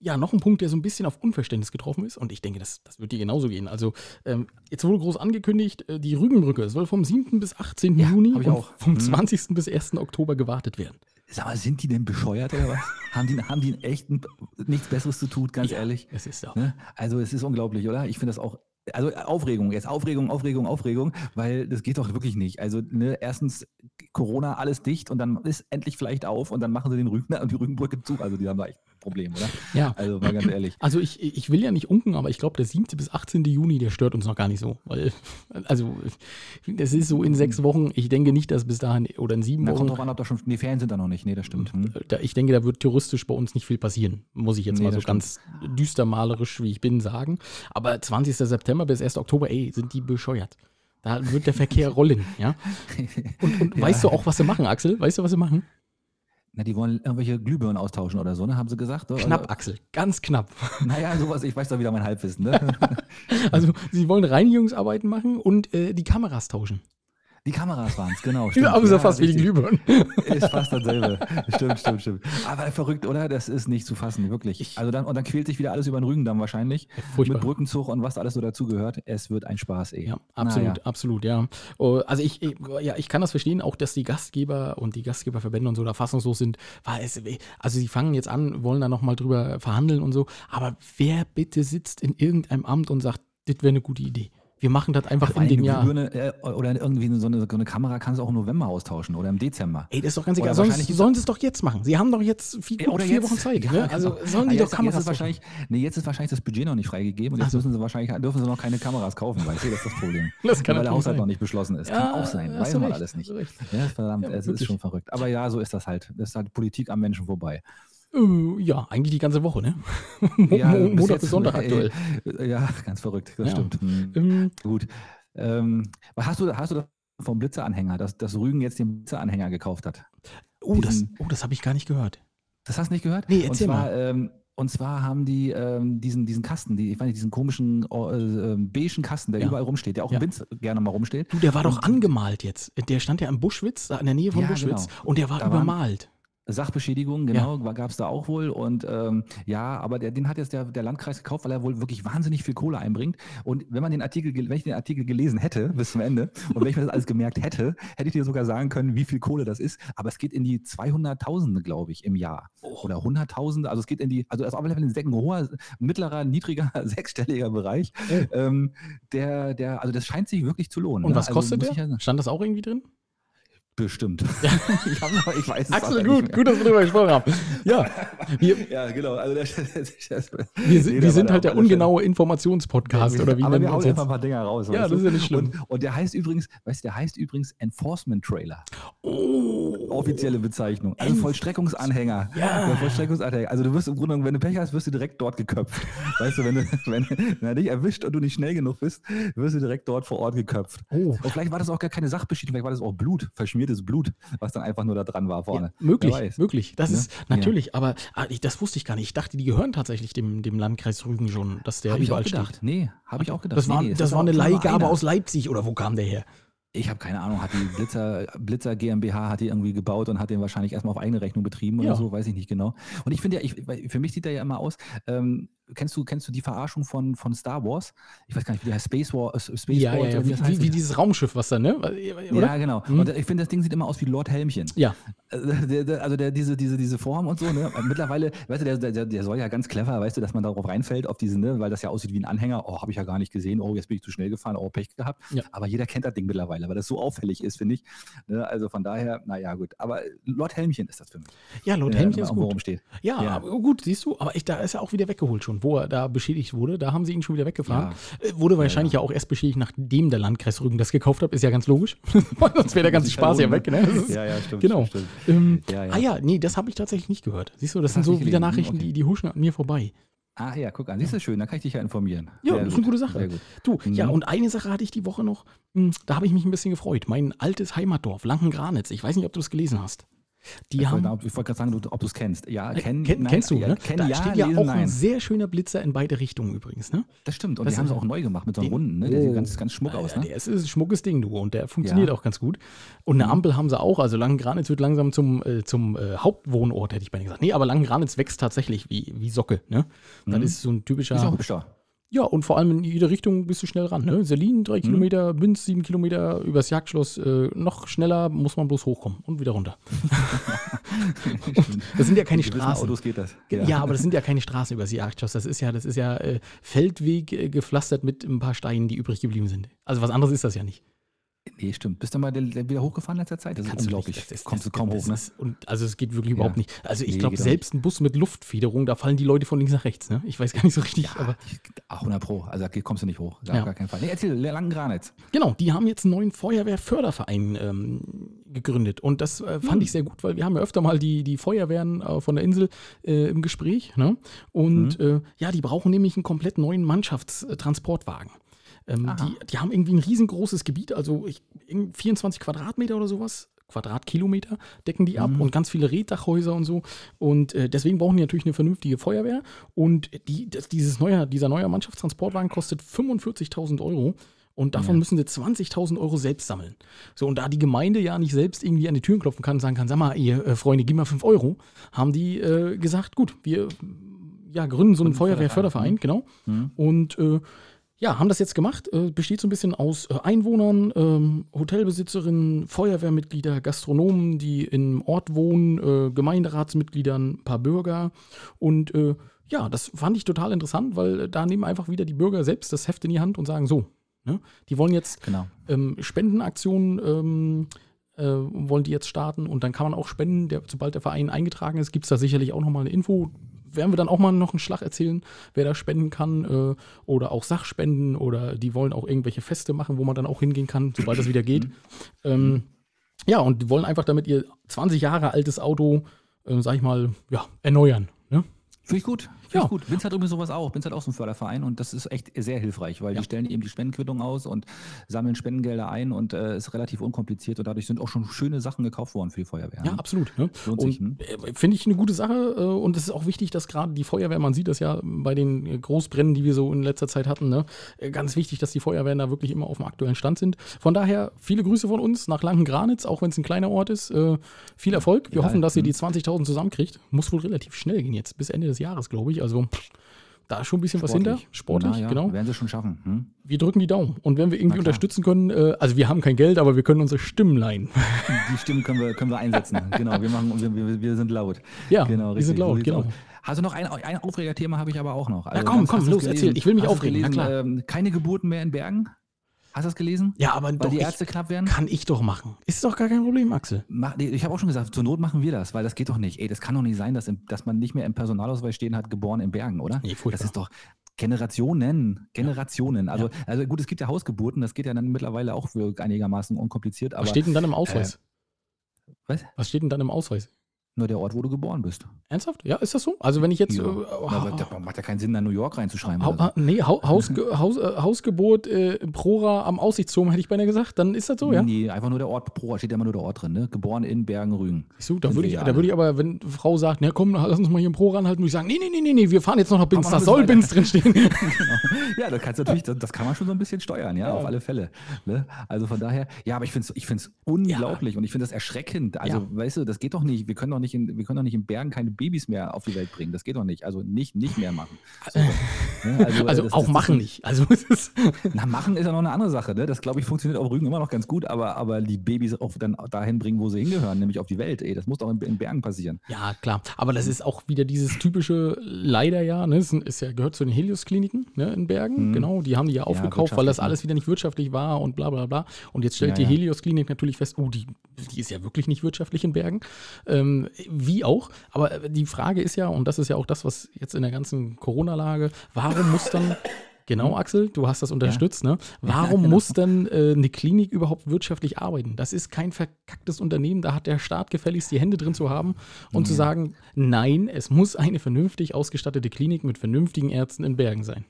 ja, noch ein Punkt, der so ein bisschen auf Unverständnis getroffen ist. Und ich denke, das, das wird dir genauso gehen. Also, ähm, jetzt wurde groß angekündigt, äh, die Rügenbrücke soll vom 7. bis 18. Ja, Juni und auch. vom Mhm. 20. bis 1. Oktober gewartet werden. Sag mal, sind die denn bescheuert oder was? haben, die, haben die echt n- nichts Besseres zu tun, ganz Ja, ehrlich? Es ist so. Ne? Also es ist unglaublich, oder? Ich finde das auch. Also Aufregung, jetzt Aufregung, Aufregung, Aufregung, weil das geht doch wirklich nicht. Also ne, erstens Corona, alles dicht und dann ist endlich vielleicht auf und dann machen sie den Rügen und die Rügenbrücke zu. Also die haben da echt Problem, oder? Ja. Also mal ganz ehrlich. Also ich, ich will ja nicht unken, aber ich glaube, der 7. bis 18. Juni, der stört uns noch gar nicht so. Weil, also, das ist so in sechs Wochen. Ich denke nicht, dass bis dahin oder in sieben kommt Wochen. drauf an, ob da schon. Nee, Ferien sind da noch nicht. Nee, das stimmt. Hm. Da, ich denke, da wird touristisch bei uns nicht viel passieren, muss ich jetzt Nee, mal so ganz düster malerisch, wie ich bin, sagen. Aber 20. September bis 1. Oktober, ey, sind die bescheuert. Da wird der Verkehr rollen, ja. Und, und Ja. weißt du auch, was sie machen, Axel? Weißt du, was sie machen? Na, die wollen irgendwelche Glühbirnen austauschen oder so, ne? Haben sie gesagt? oder? Knapp, Axel, ganz knapp. Naja, sowas, ich weiß doch wieder mein Halbwissen, ne? Also, sie wollen Reinigungsarbeiten machen und äh, die Kameras tauschen. Die Kameras waren es, genau. Ja, aber ist ja fast wie die Glühbirnen. Ist fast dasselbe. stimmt, stimmt, stimmt. Aber verrückt, oder? Das ist nicht zu fassen, wirklich. Ich- also dann, und dann quält sich wieder alles über den Rügendamm wahrscheinlich. Furchtbar. Mit Brückenzug und was alles so dazugehört. Es wird ein Spaß, ey. Ja, absolut, Naja. absolut, ja. Oh, Also ich, ich, ja, ich kann das verstehen, auch dass die Gastgeber und die Gastgeberverbände und so da fassungslos sind, weil es, also sie fangen jetzt an, wollen da nochmal drüber verhandeln und so, aber wer bitte sitzt in irgendeinem Amt und sagt, das wäre eine gute Idee. Wir machen das einfach Vor in dem eine Jahr. Glühbirne, äh, oder irgendwie so eine, so eine Kamera kannst du auch im November austauschen oder im Dezember. Ey, das ist doch ganz egal. Sonst sollen sie es doch jetzt machen. Sie haben doch jetzt vier, Ja, gut vier Wochen Zeit. Ja, ne? genau. Also sollen die jetzt, doch Kameras jetzt ist kaufen. wahrscheinlich, nee, jetzt ist wahrscheinlich das Budget noch nicht freigegeben und jetzt Ach so. müssen sie wahrscheinlich, dürfen sie noch keine Kameras kaufen, weißt du, das ist das Problem. Das kann Weil der Haushalt sein. noch nicht beschlossen ist. Ja, Kann auch sein, weiß du man recht, alles nicht. Ja, verdammt, Ja, es ist wirklich. schon verrückt. Aber ja, so ist das halt. Das ist halt Politik am Menschen vorbei. Äh, ja, eigentlich die ganze Woche, ne? Ja, bis Montag bis Sonntag äh, aktuell. äh, Ja, ganz verrückt, das Ja. stimmt. Hm, Ähm, Gut. Ähm, was hast du, hast du das vom Blitzeranhänger, dass, dass Rügen jetzt den Blitzeranhänger gekauft hat? oh, das, diesen- oh, das habe ich gar nicht gehört. Das hast du nicht gehört? Nee, und erzähl zwar, Ähm, und zwar haben die ähm, diesen, diesen Kasten, die, ich weiß nicht, diesen komischen äh, äh, beigen Kasten, der Ja. überall rumsteht, der auch Ja. im Winz gerne mal rumsteht. Du, der war doch Und- angemalt jetzt. Der stand ja am Buschwitz, in der Nähe von Ja, Buschwitz. genau. Und der war Da übermalt. Sachbeschädigung, genau, gab es da auch wohl. Und ähm, ja, aber der, den hat jetzt der, der Landkreis gekauft, weil er wohl wirklich wahnsinnig viel Kohle einbringt. Und wenn man den Artikel, wenn ich den Artikel gelesen hätte bis zum Ende und wenn ich mir das alles gemerkt hätte, hätte ich dir sogar sagen können, wie viel Kohle das ist. Aber es geht in die 200.000, glaube ich, im Jahr. Oh. Oder 100.000. Also es geht in die, also es ist auf alle Fälle ein, sehr- hoher, mittlerer, niedriger, sechsstelliger Bereich. Ähm, der, der, also das scheint sich wirklich zu lohnen. Und ne? was also kostet der? ja- Stand das auch irgendwie drin? Bestimmt. ich, hab noch, ich weiß es Axel, gut, nicht mehr. gut, dass wir darüber gesprochen haben. Ja, wir, Ja, genau. Also das, das, das, wir sind, wir sind halt der ungenaue Informationspodcast, oder wie Aber nennen wir hauen jetzt? ein paar Dinger raus. Ja, das ist ja nicht schlimm. Und, und der heißt übrigens, weißt du, der heißt übrigens Enforcement Trailer. Oh, Offizielle Bezeichnung. Also Enf- Vollstreckungsanhänger. Ja. Der Vollstreckungsanhänger. Also du wirst im Grunde, genommen, wenn du Pech hast, wirst du direkt dort geköpft. weißt du, wenn, du, wenn, wenn er dich erwischt und du nicht schnell genug bist, wirst du direkt dort vor Ort geköpft. oh. Und vielleicht war das auch gar keine Sachbeschädigung, vielleicht war das auch Blut, verschmiertes Blut, was dann einfach nur da dran war vorne. Ja, möglich, möglich. Das Ne? ist natürlich, aber ah, ich, das wusste ich gar nicht. Ich dachte, die gehören tatsächlich dem, dem Landkreis Rügen schon, dass der Habe ich auch überall gedacht. steht. Nee, habe ich auch gedacht. Das war, nee, das ist war eine Leihgabe einer. aus Leipzig oder wo kam der her? Ich habe keine Ahnung, hat die Blitzer, Blitzer GmbH hat die irgendwie gebaut und hat den wahrscheinlich erstmal auf eigene Rechnung betrieben Ja. oder so, weiß ich nicht genau. Und ich finde ja, ich, für mich sieht er ja immer aus, ähm, kennst du, kennst du die Verarschung von, von Star Wars? Ich weiß gar nicht, wie der heißt, Space War, äh, Space Ja, War, ja, ja. wie das Wie, heißt. wie, wie dieses Raumschiff, was da, ne? Oder? ja, genau. Hm. Und ich finde, das Ding sieht immer aus wie Lord Helmchen. Ja. Also, der, der, also der, diese, diese, diese Form und so, ne? Mittlerweile, weißt du, der, der, der soll ja ganz clever, weißt du, dass man darauf reinfällt, auf diese, ne, weil das ja aussieht wie ein Anhänger. Oh, habe ich ja gar nicht gesehen. Oh, jetzt bin ich zu schnell gefahren. Oh, Pech gehabt. Ja. Aber jeder kennt das Ding mittlerweile, weil das so auffällig ist, finde ich. Ne? Also von daher, naja, gut. Aber Lord Helmchen ist das für mich. Ja, der Helmchen ist irgendwo gut. rumsteht. Ja, Ja. gut, siehst du, aber ich, da ist er auch wieder weggeholt schon, wo er da beschädigt wurde. Da haben sie ihn schon wieder weggefahren. Äh, Wurde wahrscheinlich ja, auch erst beschädigt, nachdem der Landkreis Rügen das gekauft hat. Ist ja ganz logisch. Sonst wäre der ganze Spaß ja weg. Ne? Ist, Ja, ja, stimmt. genau. Stimmt, Ähm, Ja, ja. Ah ja, nee, das habe ich tatsächlich nicht gehört. Siehst du, das, Das sind hast so wieder Nachrichten, okay. die, die huschen an mir vorbei. Ah ja, guck an. Siehst du schön, da kann ich dich ja informieren. Ja, Sehr das ist gut, eine gute Sache. Gut. Du, ja, Mhm. und eine Sache hatte ich die Woche noch, hm, da habe ich mich ein bisschen gefreut. Mein altes Heimatdorf, Lanken-Granitz. Ich weiß nicht, ob du es gelesen hast. Die Ich haben. wollte ich wollte gerade sagen, ob du es kennst. Ja, Äh, kenn, kenn, nein, kennst du, ja, ne? Kenn, da ja, steht ja lesen, auch nein. ein sehr schöner Blitzer in beide Richtungen übrigens, ne? Das stimmt. Und Das die haben sie auch neu gemacht mit so einem runden. Ne? Der sieht Oh. ganz, ganz schmuck Ja, aus. Ne? der ist, ist ein schmuckes Ding, du. Und der funktioniert Ja. auch ganz gut. Und eine Ampel haben sie auch. Also Langen-Granitz wird langsam zum, äh, zum äh, Hauptwohnort, hätte ich beinahe gesagt. Nee, aber Langen-Granitz wächst tatsächlich wie, wie Socke, ne? Das Mhm. ist so ein typischer. Ist auch hübsch da. Ja, und vor allem in jede Richtung bist du schnell ran. Ne? Selin drei Mhm. Kilometer, Binz sieben Kilometer, übers Jagdschloss äh, noch schneller muss man bloß hochkommen und wieder runter. Das sind ja keine Straßen. Autos geht das. Ja. aber das sind ja keine Straßen übers Jagdschloss. Das ist ja, das ist ja äh, Feldweg äh, gepflastert mit ein paar Steinen, die übrig geblieben sind. Also was anderes ist das ja nicht. Nee, stimmt. Bist du mal der- der wieder hochgefahren in letzter Zeit? Das ist Kannst du unglaublich. nicht. Das ist- Kommst du das- kaum das hoch, ne? ist- Und also es geht wirklich überhaupt nicht. Also ich Nee, glaube, geht auch selbst ein Bus mit Luftfederung, da fallen die Leute von links nach rechts. Ne? Ich weiß gar nicht so richtig, aber Ach, 100 Pro. Also da kommst du nicht hoch. Auf Ja. gar keinen Fall. Nee, erzähl, langen Granitz. Genau, die haben jetzt einen neuen Feuerwehrförderverein ähm, gegründet. Und das äh, fand Hm. ich sehr gut, weil wir haben ja öfter mal die, die Feuerwehren äh, von der Insel äh, im Gespräch. Ne? Und Hm. äh, ja, die brauchen nämlich einen komplett neuen Mannschaftstransportwagen. Ähm, die, die haben irgendwie ein riesengroßes Gebiet, also ich, irgend 24 Quadratmeter oder sowas. Quadratkilometer decken die ab Mhm. und ganz viele Reddachhäuser und so. Und äh, deswegen brauchen die natürlich eine vernünftige Feuerwehr. Und die, das, dieses neue, dieser neue Mannschaftstransportwagen kostet 45.000 Euro. Und davon Ja. müssen sie 20.000 Euro selbst sammeln. So, und da die Gemeinde ja nicht selbst irgendwie an die Türen klopfen kann und sagen kann, sag mal, ihr äh, Freunde, gib mal 5 Euro, haben die äh, gesagt, gut, wir ja, gründen so einen Feuerwehrförderverein, Förderverein, genau. Mhm. Und äh, ja, haben das jetzt gemacht. Äh, besteht so ein bisschen aus äh, Einwohnern, ähm, Hotelbesitzerinnen, Feuerwehrmitglieder, Gastronomen, die im Ort wohnen, äh, Gemeinderatsmitgliedern, ein paar Bürger. Und äh, ja, das fand ich total interessant, weil äh, da nehmen einfach wieder die Bürger selbst das Heft in die Hand und sagen so, ne? die wollen jetzt Genau. ähm, Spendenaktionen ähm, äh, wollen die jetzt starten und dann kann man auch spenden, der, sobald der Verein eingetragen ist, gibt es da sicherlich auch nochmal eine Info. Werden wir dann auch mal noch einen Schlag erzählen, wer da spenden kann äh, oder auch Sachspenden oder die wollen auch irgendwelche Feste machen, wo man dann auch hingehen kann, sobald das wieder geht. Ähm, ja, und die wollen einfach damit ihr 20 Jahre altes Auto, äh, sag ich mal, ja, erneuern. Ne? Finde ich gut. Finde Ja. ich gut. Vince hat übrigens sowas auch. Vince hat auch so einen Förderverein und das ist echt sehr hilfreich, weil Ja. die stellen eben die Spendenquittung aus und sammeln Spendengelder ein und äh, ist relativ unkompliziert und dadurch sind auch schon schöne Sachen gekauft worden für die Feuerwehr. Ja, ne? absolut. Ne? Hm? äh, finde ich eine gute Sache äh, und es ist auch wichtig, dass gerade die Feuerwehr, man sieht das ja bei den äh, Großbränden, die wir so in letzter Zeit hatten, ne? ganz wichtig, dass die Feuerwehren da wirklich immer auf dem aktuellen Stand sind. Von daher viele Grüße von uns nach Langen-Granitz, auch wenn es ein kleiner Ort ist. Äh, viel Erfolg. Wir Ja, hoffen, dass ihr hm. die 20.000 zusammenkriegt. Muss wohl relativ schnell gehen jetzt, bis Ende des Jahres, glaube ich. Also da ist schon ein bisschen was hinter. Sportlich, Na ja, genau. Werden sie schon schaffen. Hm? Wir drücken die Daumen. Und wenn wir irgendwie Na unterstützen können, äh, also wir haben kein Geld, aber wir können unsere Stimmen leihen. Die Stimmen können wir, können wir einsetzen. genau, wir, machen, wir, wir, sind laut. Ja, genau, wir sind laut, genau. Also noch ein, ein Aufregerthema habe ich aber auch noch. Also komm, hast komm, du's los, erzähl. Ich will mich aufregen, na Gelesen, klar. ähm, keine Geburten mehr in Bergen? Hast du das gelesen? Ja, aber Weil doch, die ich, Ärzte knapp werden? kann ich doch machen. Ist doch gar kein Problem, Axel. Ich habe auch schon gesagt, zur Not machen wir das, weil das geht doch nicht. Ey, das kann doch nicht sein, dass, im, dass man nicht mehr im Personalausweis stehen hat, geboren in Bergen, oder? Nee, furchtbar. das ist doch Generationen, Generationen. Also, also gut, es gibt ja Hausgeburten, das geht ja dann mittlerweile auch einigermaßen unkompliziert, aber Was steht denn dann im Ausweis? was? Was steht denn dann im Ausweis? Nur der Ort, wo du geboren bist. Ernsthaft? Ja, ist das so? Also wenn ich jetzt Ja. äh, aber da macht ja keinen Sinn, da New York reinzuschreiben. So. ha, nee, Hau, Hausge, Haus, äh, Hausgeburt äh, Prora am Aussichtsturm, hätte ich beinahe gesagt. Dann ist das so, ja? Nee, einfach nur der Ort, pro steht ja immer nur der Ort drin, ne? Geboren in Bergen-Rügen. Du, da würde ich, ja da würde ich aber, wenn Frau sagt, na komm, lass uns mal hier im Pro ranhalten, würde ich sagen, nee, nee, nee, nee, nee, wir fahren jetzt noch nach Binz, da soll. Binz drinstehen. ja, das kannst du natürlich, das, das kann man schon so ein bisschen steuern, ja, Ja. auf alle Fälle. Ne? Also von daher, ja, aber ich finde es ich find's unglaublich und ich finde das erschreckend. Also, Ja. weißt du, das geht doch nicht. Wir können doch nicht in, wir können doch nicht in Bergen keine Babys mehr auf die Welt bringen. Das geht doch nicht. Also nicht, nicht mehr machen. So, ne? also äh, das- auch das- machen das- nicht. Also Na, machen ist ja noch eine andere Sache. Ne? Das, glaube ich, funktioniert auf Rügen immer noch ganz gut, aber, aber die Babys auch dann dahin bringen, wo sie hingehören, nämlich auf die Welt. Ey, das muss doch in, in Bergen passieren. ja, klar. Aber das ist auch wieder dieses typische, leider ja, ne, es ist ja, gehört zu den Helios-Kliniken ne, in Bergen. Mhm. Genau, die haben die ja aufgekauft, weil das ne? alles wieder nicht wirtschaftlich war und bla bla bla. Und jetzt stellt Ja, die ja. Helios-Klinik natürlich fest, oh, die, die ist ja wirklich nicht wirtschaftlich in Bergen. Ähm, wie auch. Aber die Frage ist ja, und das ist ja auch das, was jetzt in der ganzen Corona-Lage, warum muss dann. Genau, Axel, du hast das unterstützt, ne? Warum genau. muss dann äh, eine Klinik überhaupt wirtschaftlich arbeiten? Das ist kein verkacktes Unternehmen, da hat der Staat gefälligst die Hände drin zu haben und zu sagen, nein, es muss eine vernünftig ausgestattete Klinik mit vernünftigen Ärzten in Bergen sein.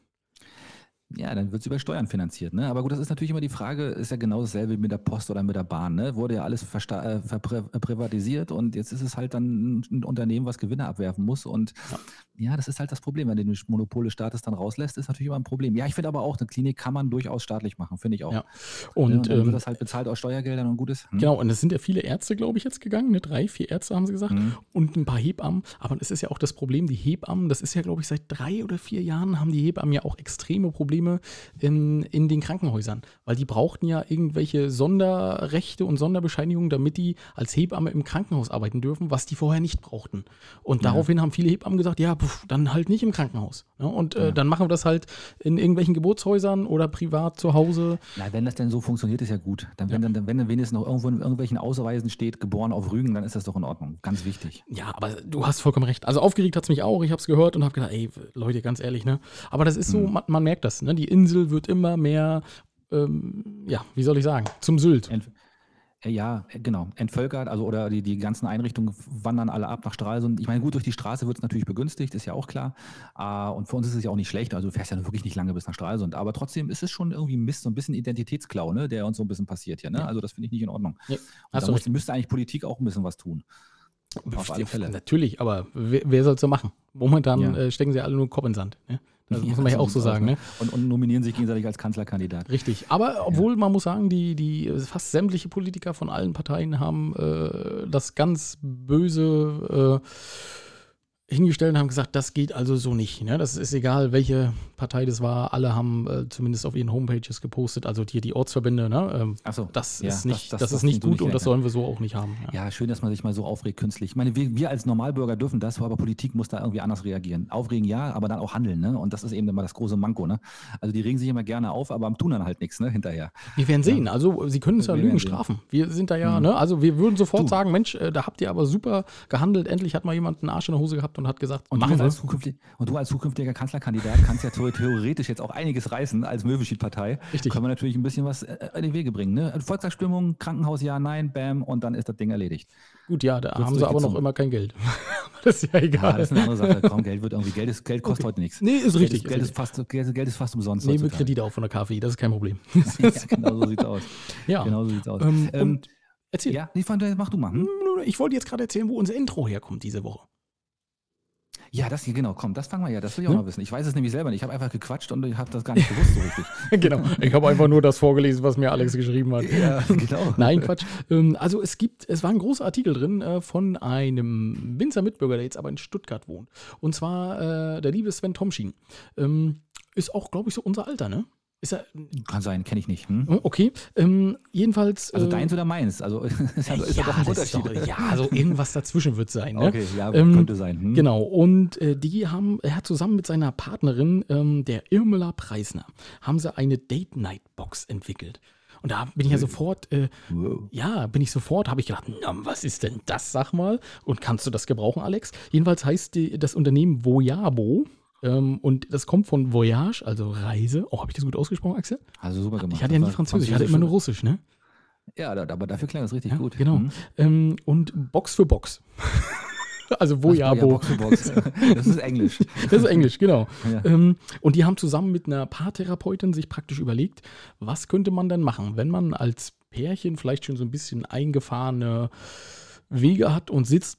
Ja, dann wird es über Steuern finanziert. Ne? Aber gut, das ist natürlich immer die Frage, ist ja genau dasselbe wie mit der Post oder mit der Bahn. Ne? Wurde ja alles versta- äh, privatisiert und jetzt ist es halt dann ein Unternehmen, was Gewinne abwerfen muss. Und ja. das ist halt das Problem. Wenn du die Monopole Staates dann rauslässt, ist natürlich immer ein Problem. Ja, ich finde aber auch, eine Klinik kann man durchaus staatlich machen, finde ich auch. Ja. Ne? Und, Und dann ähm, wird das halt bezahlt aus Steuergeldern und gut ist. Hm? Genau, und es sind ja viele Ärzte, glaube ich, jetzt gegangen, ne? drei, vier Ärzte haben sie gesagt, Mhm. und ein paar Hebammen. Aber es ist ja auch das Problem, die Hebammen, das ist ja, glaube ich, seit drei oder vier Jahren haben die Hebammen ja auch extreme Probleme in, in den Krankenhäusern, weil die brauchten ja irgendwelche Sonderrechte und Sonderbescheinigungen, damit die als Hebamme im Krankenhaus arbeiten dürfen, was die vorher nicht brauchten. Und Ja. daraufhin haben viele Hebammen gesagt, ja, pf, dann halt nicht im Krankenhaus. Ja, und äh, Ja. dann machen wir das halt in irgendwelchen Geburtshäusern oder privat zu Hause. Na, wenn das denn so funktioniert, ist ja gut. Dann, wenn, dann, wenn dann wenigstens noch irgendwo in irgendwelchen Ausweisen steht, geboren auf Rügen, dann ist das doch in Ordnung. Ganz wichtig. Ja, aber du hast vollkommen recht. Also aufgeregt hat es mich auch. Ich habe es gehört und habe gedacht, ey, Leute, ganz ehrlich, ne? Aber das ist so, Hm. man, man merkt das, ne? Die Insel wird immer mehr, ähm, ja, wie soll ich sagen, zum Sylt. Ent, äh, ja, äh, genau. Entvölkert, also oder die, die ganzen Einrichtungen wandern alle ab nach Stralsund. Ich meine, gut, durch die Straße wird es natürlich begünstigt, ist ja auch klar. Ah, und für uns ist es ja auch nicht schlecht. Also du fährst ja wirklich nicht lange bis nach Stralsund. Aber trotzdem ist es schon irgendwie Mist, so ein bisschen Identitätsklau, ne, der uns so ein bisschen passiert hier. Ne? Also das finde ich nicht in Ordnung. Ja, Und da muss, müsste eigentlich Politik auch ein bisschen was tun. Auf alle Fälle. Natürlich, aber wer, wer soll es so machen? Momentan Ja. äh, stecken sie alle nur Kopf in Sand. Ne? Das muss man ja auch so sagen. Ne? Und, und, nominieren sich gegenseitig als Kanzlerkandidat. Richtig. Aber obwohl ja. man muss sagen, die, die fast sämtliche Politiker von allen Parteien haben äh, das ganz böse äh, hingestellt und haben gesagt, das geht also so nicht. Ne? Das ist egal, welche Partei das war. Alle haben äh, zumindest auf ihren Homepages gepostet, also hier die Ortsverbände. Ne? Ähm, so, das ja, ist nicht, das, das, das ist nicht gut nicht und das sollen wir so auch nicht haben. Ja. ja. schön, dass man sich mal so aufregt künstlich. Ich meine, wir, wir, als Normalbürger dürfen das, aber Politik muss da irgendwie anders reagieren. Aufregen ja, aber dann auch handeln. Ne? Und das ist eben immer das große Manko. Ne? Also die regen sich immer gerne auf, aber tun dann halt nichts ne? hinterher. Wir werden sehen. Also sie können uns ja Lügen strafen. Wir sind da ja, mhm. ne? also wir würden sofort du. sagen, Mensch, äh, da habt ihr aber super gehandelt. Endlich hat mal jemand einen Arsch in der Hose gehabt und hat gesagt, und machen als und du als zukünftiger Kanzlerkandidat kannst ja theoretisch jetzt auch einiges reißen als Möwenschied-Partei. Richtig. Können wir natürlich ein bisschen was äh, in die Wege bringen. Ne? Volkstagsstimmung, Krankenhaus, ja, nein, bam, und dann ist das Ding erledigt. Gut, ja, da haben sie aber noch immer kein Geld. das ist ja egal. Ja, das ist eine andere Sache. Kaum Geld wird irgendwie, Geld, ist, Geld kostet okay. heute nichts. Nee, ist richtig. Geld ist, Geld ist, fast, Geld ist fast umsonst. Nehmen wir Kredite auf von der KfW, das ist kein Problem. ja, genau so sieht's aus. Ja. Genau so sieht's aus. Ähm, ähm, erzähl. Ja, nee, mach du mal. Hm? Ich wollte jetzt gerade erzählen, wo unser Intro herkommt diese Woche. Ja, das hier, genau, komm, das fangen wir ja, das will ich auch hm? mal wissen. Ich weiß es nämlich selber nicht. Ich habe einfach gequatscht und ich habe das gar nicht gewusst so richtig. genau, ich habe einfach nur das vorgelesen, was mir Alex geschrieben hat. Ja, genau. Nein, Quatsch. Ähm, also es gibt, es war ein großer Artikel drin äh, von einem Winzer Mitbürger, der jetzt aber in Stuttgart wohnt. Und zwar äh, der liebe Sven Tomschin. Ähm, ist auch, glaube ich, so unser Alter, ne? Er, Kann sein, kenne ich nicht. Hm? Oh, okay, ähm, jedenfalls. Also äh, deins oder meins? Also ist ja, ist ja, doch ein Unterschied. Doch, ja, so irgendwas dazwischen wird sein. Ne? Okay, ja, ähm, könnte sein. Hm? Genau, und äh, die haben, er hat zusammen mit seiner Partnerin, ähm, der Irmela Preisner, haben sie eine Date-Night-Box entwickelt. Und da bin ich ja sofort, äh, wow. ja, bin ich sofort, habe ich gedacht, na, was ist denn das, sag mal? Und kannst du das gebrauchen, Alex? Jedenfalls heißt die, das Unternehmen Voyabo ähm, und das kommt von Voyage, also Reise. Oh, habe ich das gut ausgesprochen, Axel? Also super gemacht. Ich hatte ja nie Französisch, ich hatte immer nur Russisch, ne? Ja, aber dafür klang das richtig ja, gut. Genau. Mhm. Ähm, und Box für Box. also Voyabo. Ja, Box für Box. Das ist Englisch. das ist Englisch, genau. Ja. Ähm, und die haben zusammen mit einer Paartherapeutin sich praktisch überlegt, was könnte man denn machen, wenn man als Pärchen vielleicht schon so ein bisschen eingefahrene Wege hat und sitzt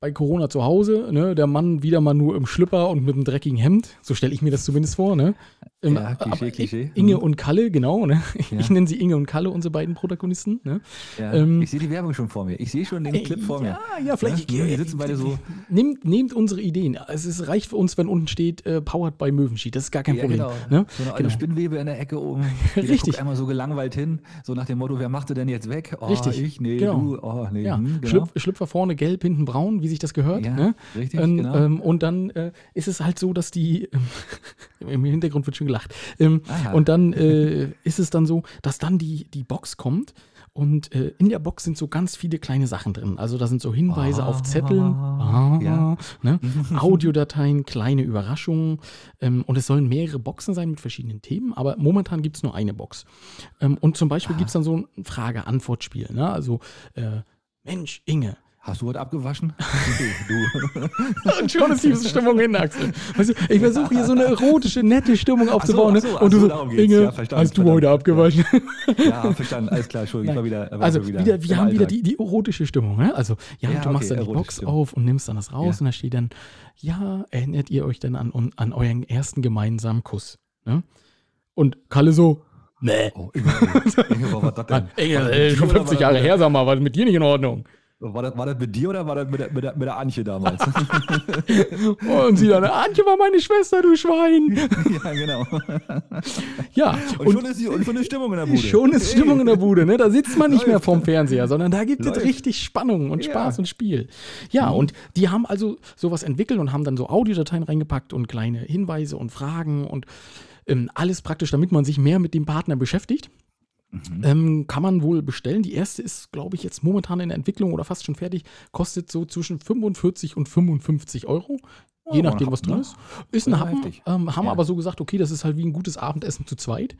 bei Corona zu Hause, ne, der Mann wieder mal nur im Schlüpper und mit einem dreckigen Hemd, so stelle ich mir das zumindest vor, ne? ja, Klischee, Klischee. Inge mhm. und Kalle, genau, ne? Ja. Ich nenne sie Inge und Kalle, unsere beiden Protagonisten, ne? Ja, ähm, ich sehe die Werbung schon vor mir. Ich sehe schon den Clip vor mir. Ja, ja, vielleicht. Ja, die sitzen beide so. Nehmt, nehmt unsere Ideen. Es ist, reicht für uns, wenn unten steht, äh, powered by Möwenschied. Das ist gar kein Problem. Genau. Ne? So eine alte genau. Spinnwebe in der Ecke oben. Richtig. einmal so gelangweilt hin, so nach dem Motto, wer macht denn jetzt weg? Oh, Richtig. Ich, nee, genau. du, oh, nee. Ja. Hm, genau. Schlüpf, Schlüpfer vorne gelb, hinten braun, wie sich das gehört. Ja, ne? richtig, ähm, genau. Ähm, und dann äh, ist es halt so, dass die, im Hintergrund wird schon gelacht, ähm, und dann äh, ist es dann so, dass dann die, die Box kommt und äh, in der Box sind so ganz viele kleine Sachen drin. Also da sind so Hinweise ah, auf Zetteln, ah, ja. ne? Audiodateien, kleine Überraschungen. Ähm, und es sollen mehrere Boxen sein mit verschiedenen Themen, aber momentan gibt es nur eine Box. Ähm, und zum Beispiel ah. gibt es dann so ein Frage-Antwort-Spiel. Ne? Also, äh, Mensch, Inge, Hast du heute abgewaschen? du. und schon ist diese Stimmung hin, Axel. Weißt du, ich versuche hier so eine erotische, nette Stimmung aufzubauen. So, so, und du so, Inge, ja, hast du verstanden. heute abgewaschen? ja, verstanden. Alles klar, Entschuldigung. Ich war wieder, war also, wieder, wieder wir haben wieder die, die erotische Stimmung. Ne? Also, ja, ja du machst okay, dann die Box Stimmung. auf und nimmst dann das raus und da steht dann, ja, erinnert ihr euch denn an, an euren ersten gemeinsamen Kuss? Ne? Und Kalle so, Nee. Oh, Inge, Inge, was war das denn? Inge, schon 50 Jahre her, sag mal, was mit dir nicht in Ordnung? War das, war das mit dir oder war das mit der, mit der, mit der Antje damals? und sie dann, Antje war meine Schwester, du Schwein. ja, genau. ja. Und, und, schon ist die, und schon ist Stimmung in der Bude. Schon ist hey. Stimmung in der Bude, ne? Da sitzt man nicht Läuft. mehr vorm Fernseher, sondern da gibt Läuft. es richtig Spannung und Spaß ja. und Spiel. Ja, mhm. und die haben also sowas entwickelt und haben dann so Audiodateien reingepackt und kleine Hinweise und Fragen und ähm, alles praktisch, damit man sich mehr mit dem Partner beschäftigt. Mhm. Ähm, kann man wohl bestellen. Die erste ist, glaube ich, jetzt momentan in der Entwicklung oder fast schon fertig. Kostet so zwischen 45 und 55 Euro. Oh, je nachdem, was drin ne? ist. Ist ein Happen. Ähm, haben ja. aber so gesagt, okay, das ist halt wie ein gutes Abendessen zu zweit.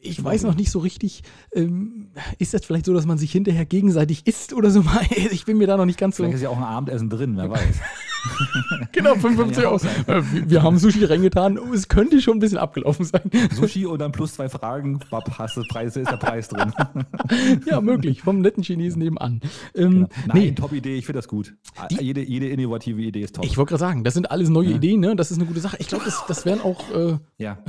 Ich weiß noch nicht so richtig, ähm, ist das vielleicht so, dass man sich hinterher gegenseitig isst oder so? Ich bin mir da noch nicht ganz so. Vielleicht ist ja auch ein Abendessen drin, wer weiß. genau, 55 Euro. Äh, wir, haben Sushi reingetan. Oh, es könnte schon ein bisschen abgelaufen sein. Sushi und dann plus zwei Fragen. Bab, hast du Preis, ist der Preis drin. ja, möglich. Vom netten Chinesen nebenan. Ähm, Genau. Nein, nee. top Idee, ich finde das gut. jede, jede innovative Idee ist top. Ich wollte gerade sagen, das sind alles neue ja. Ideen, ne? Das ist eine gute Sache. Ich glaube, das, das wären auch. Äh, ja.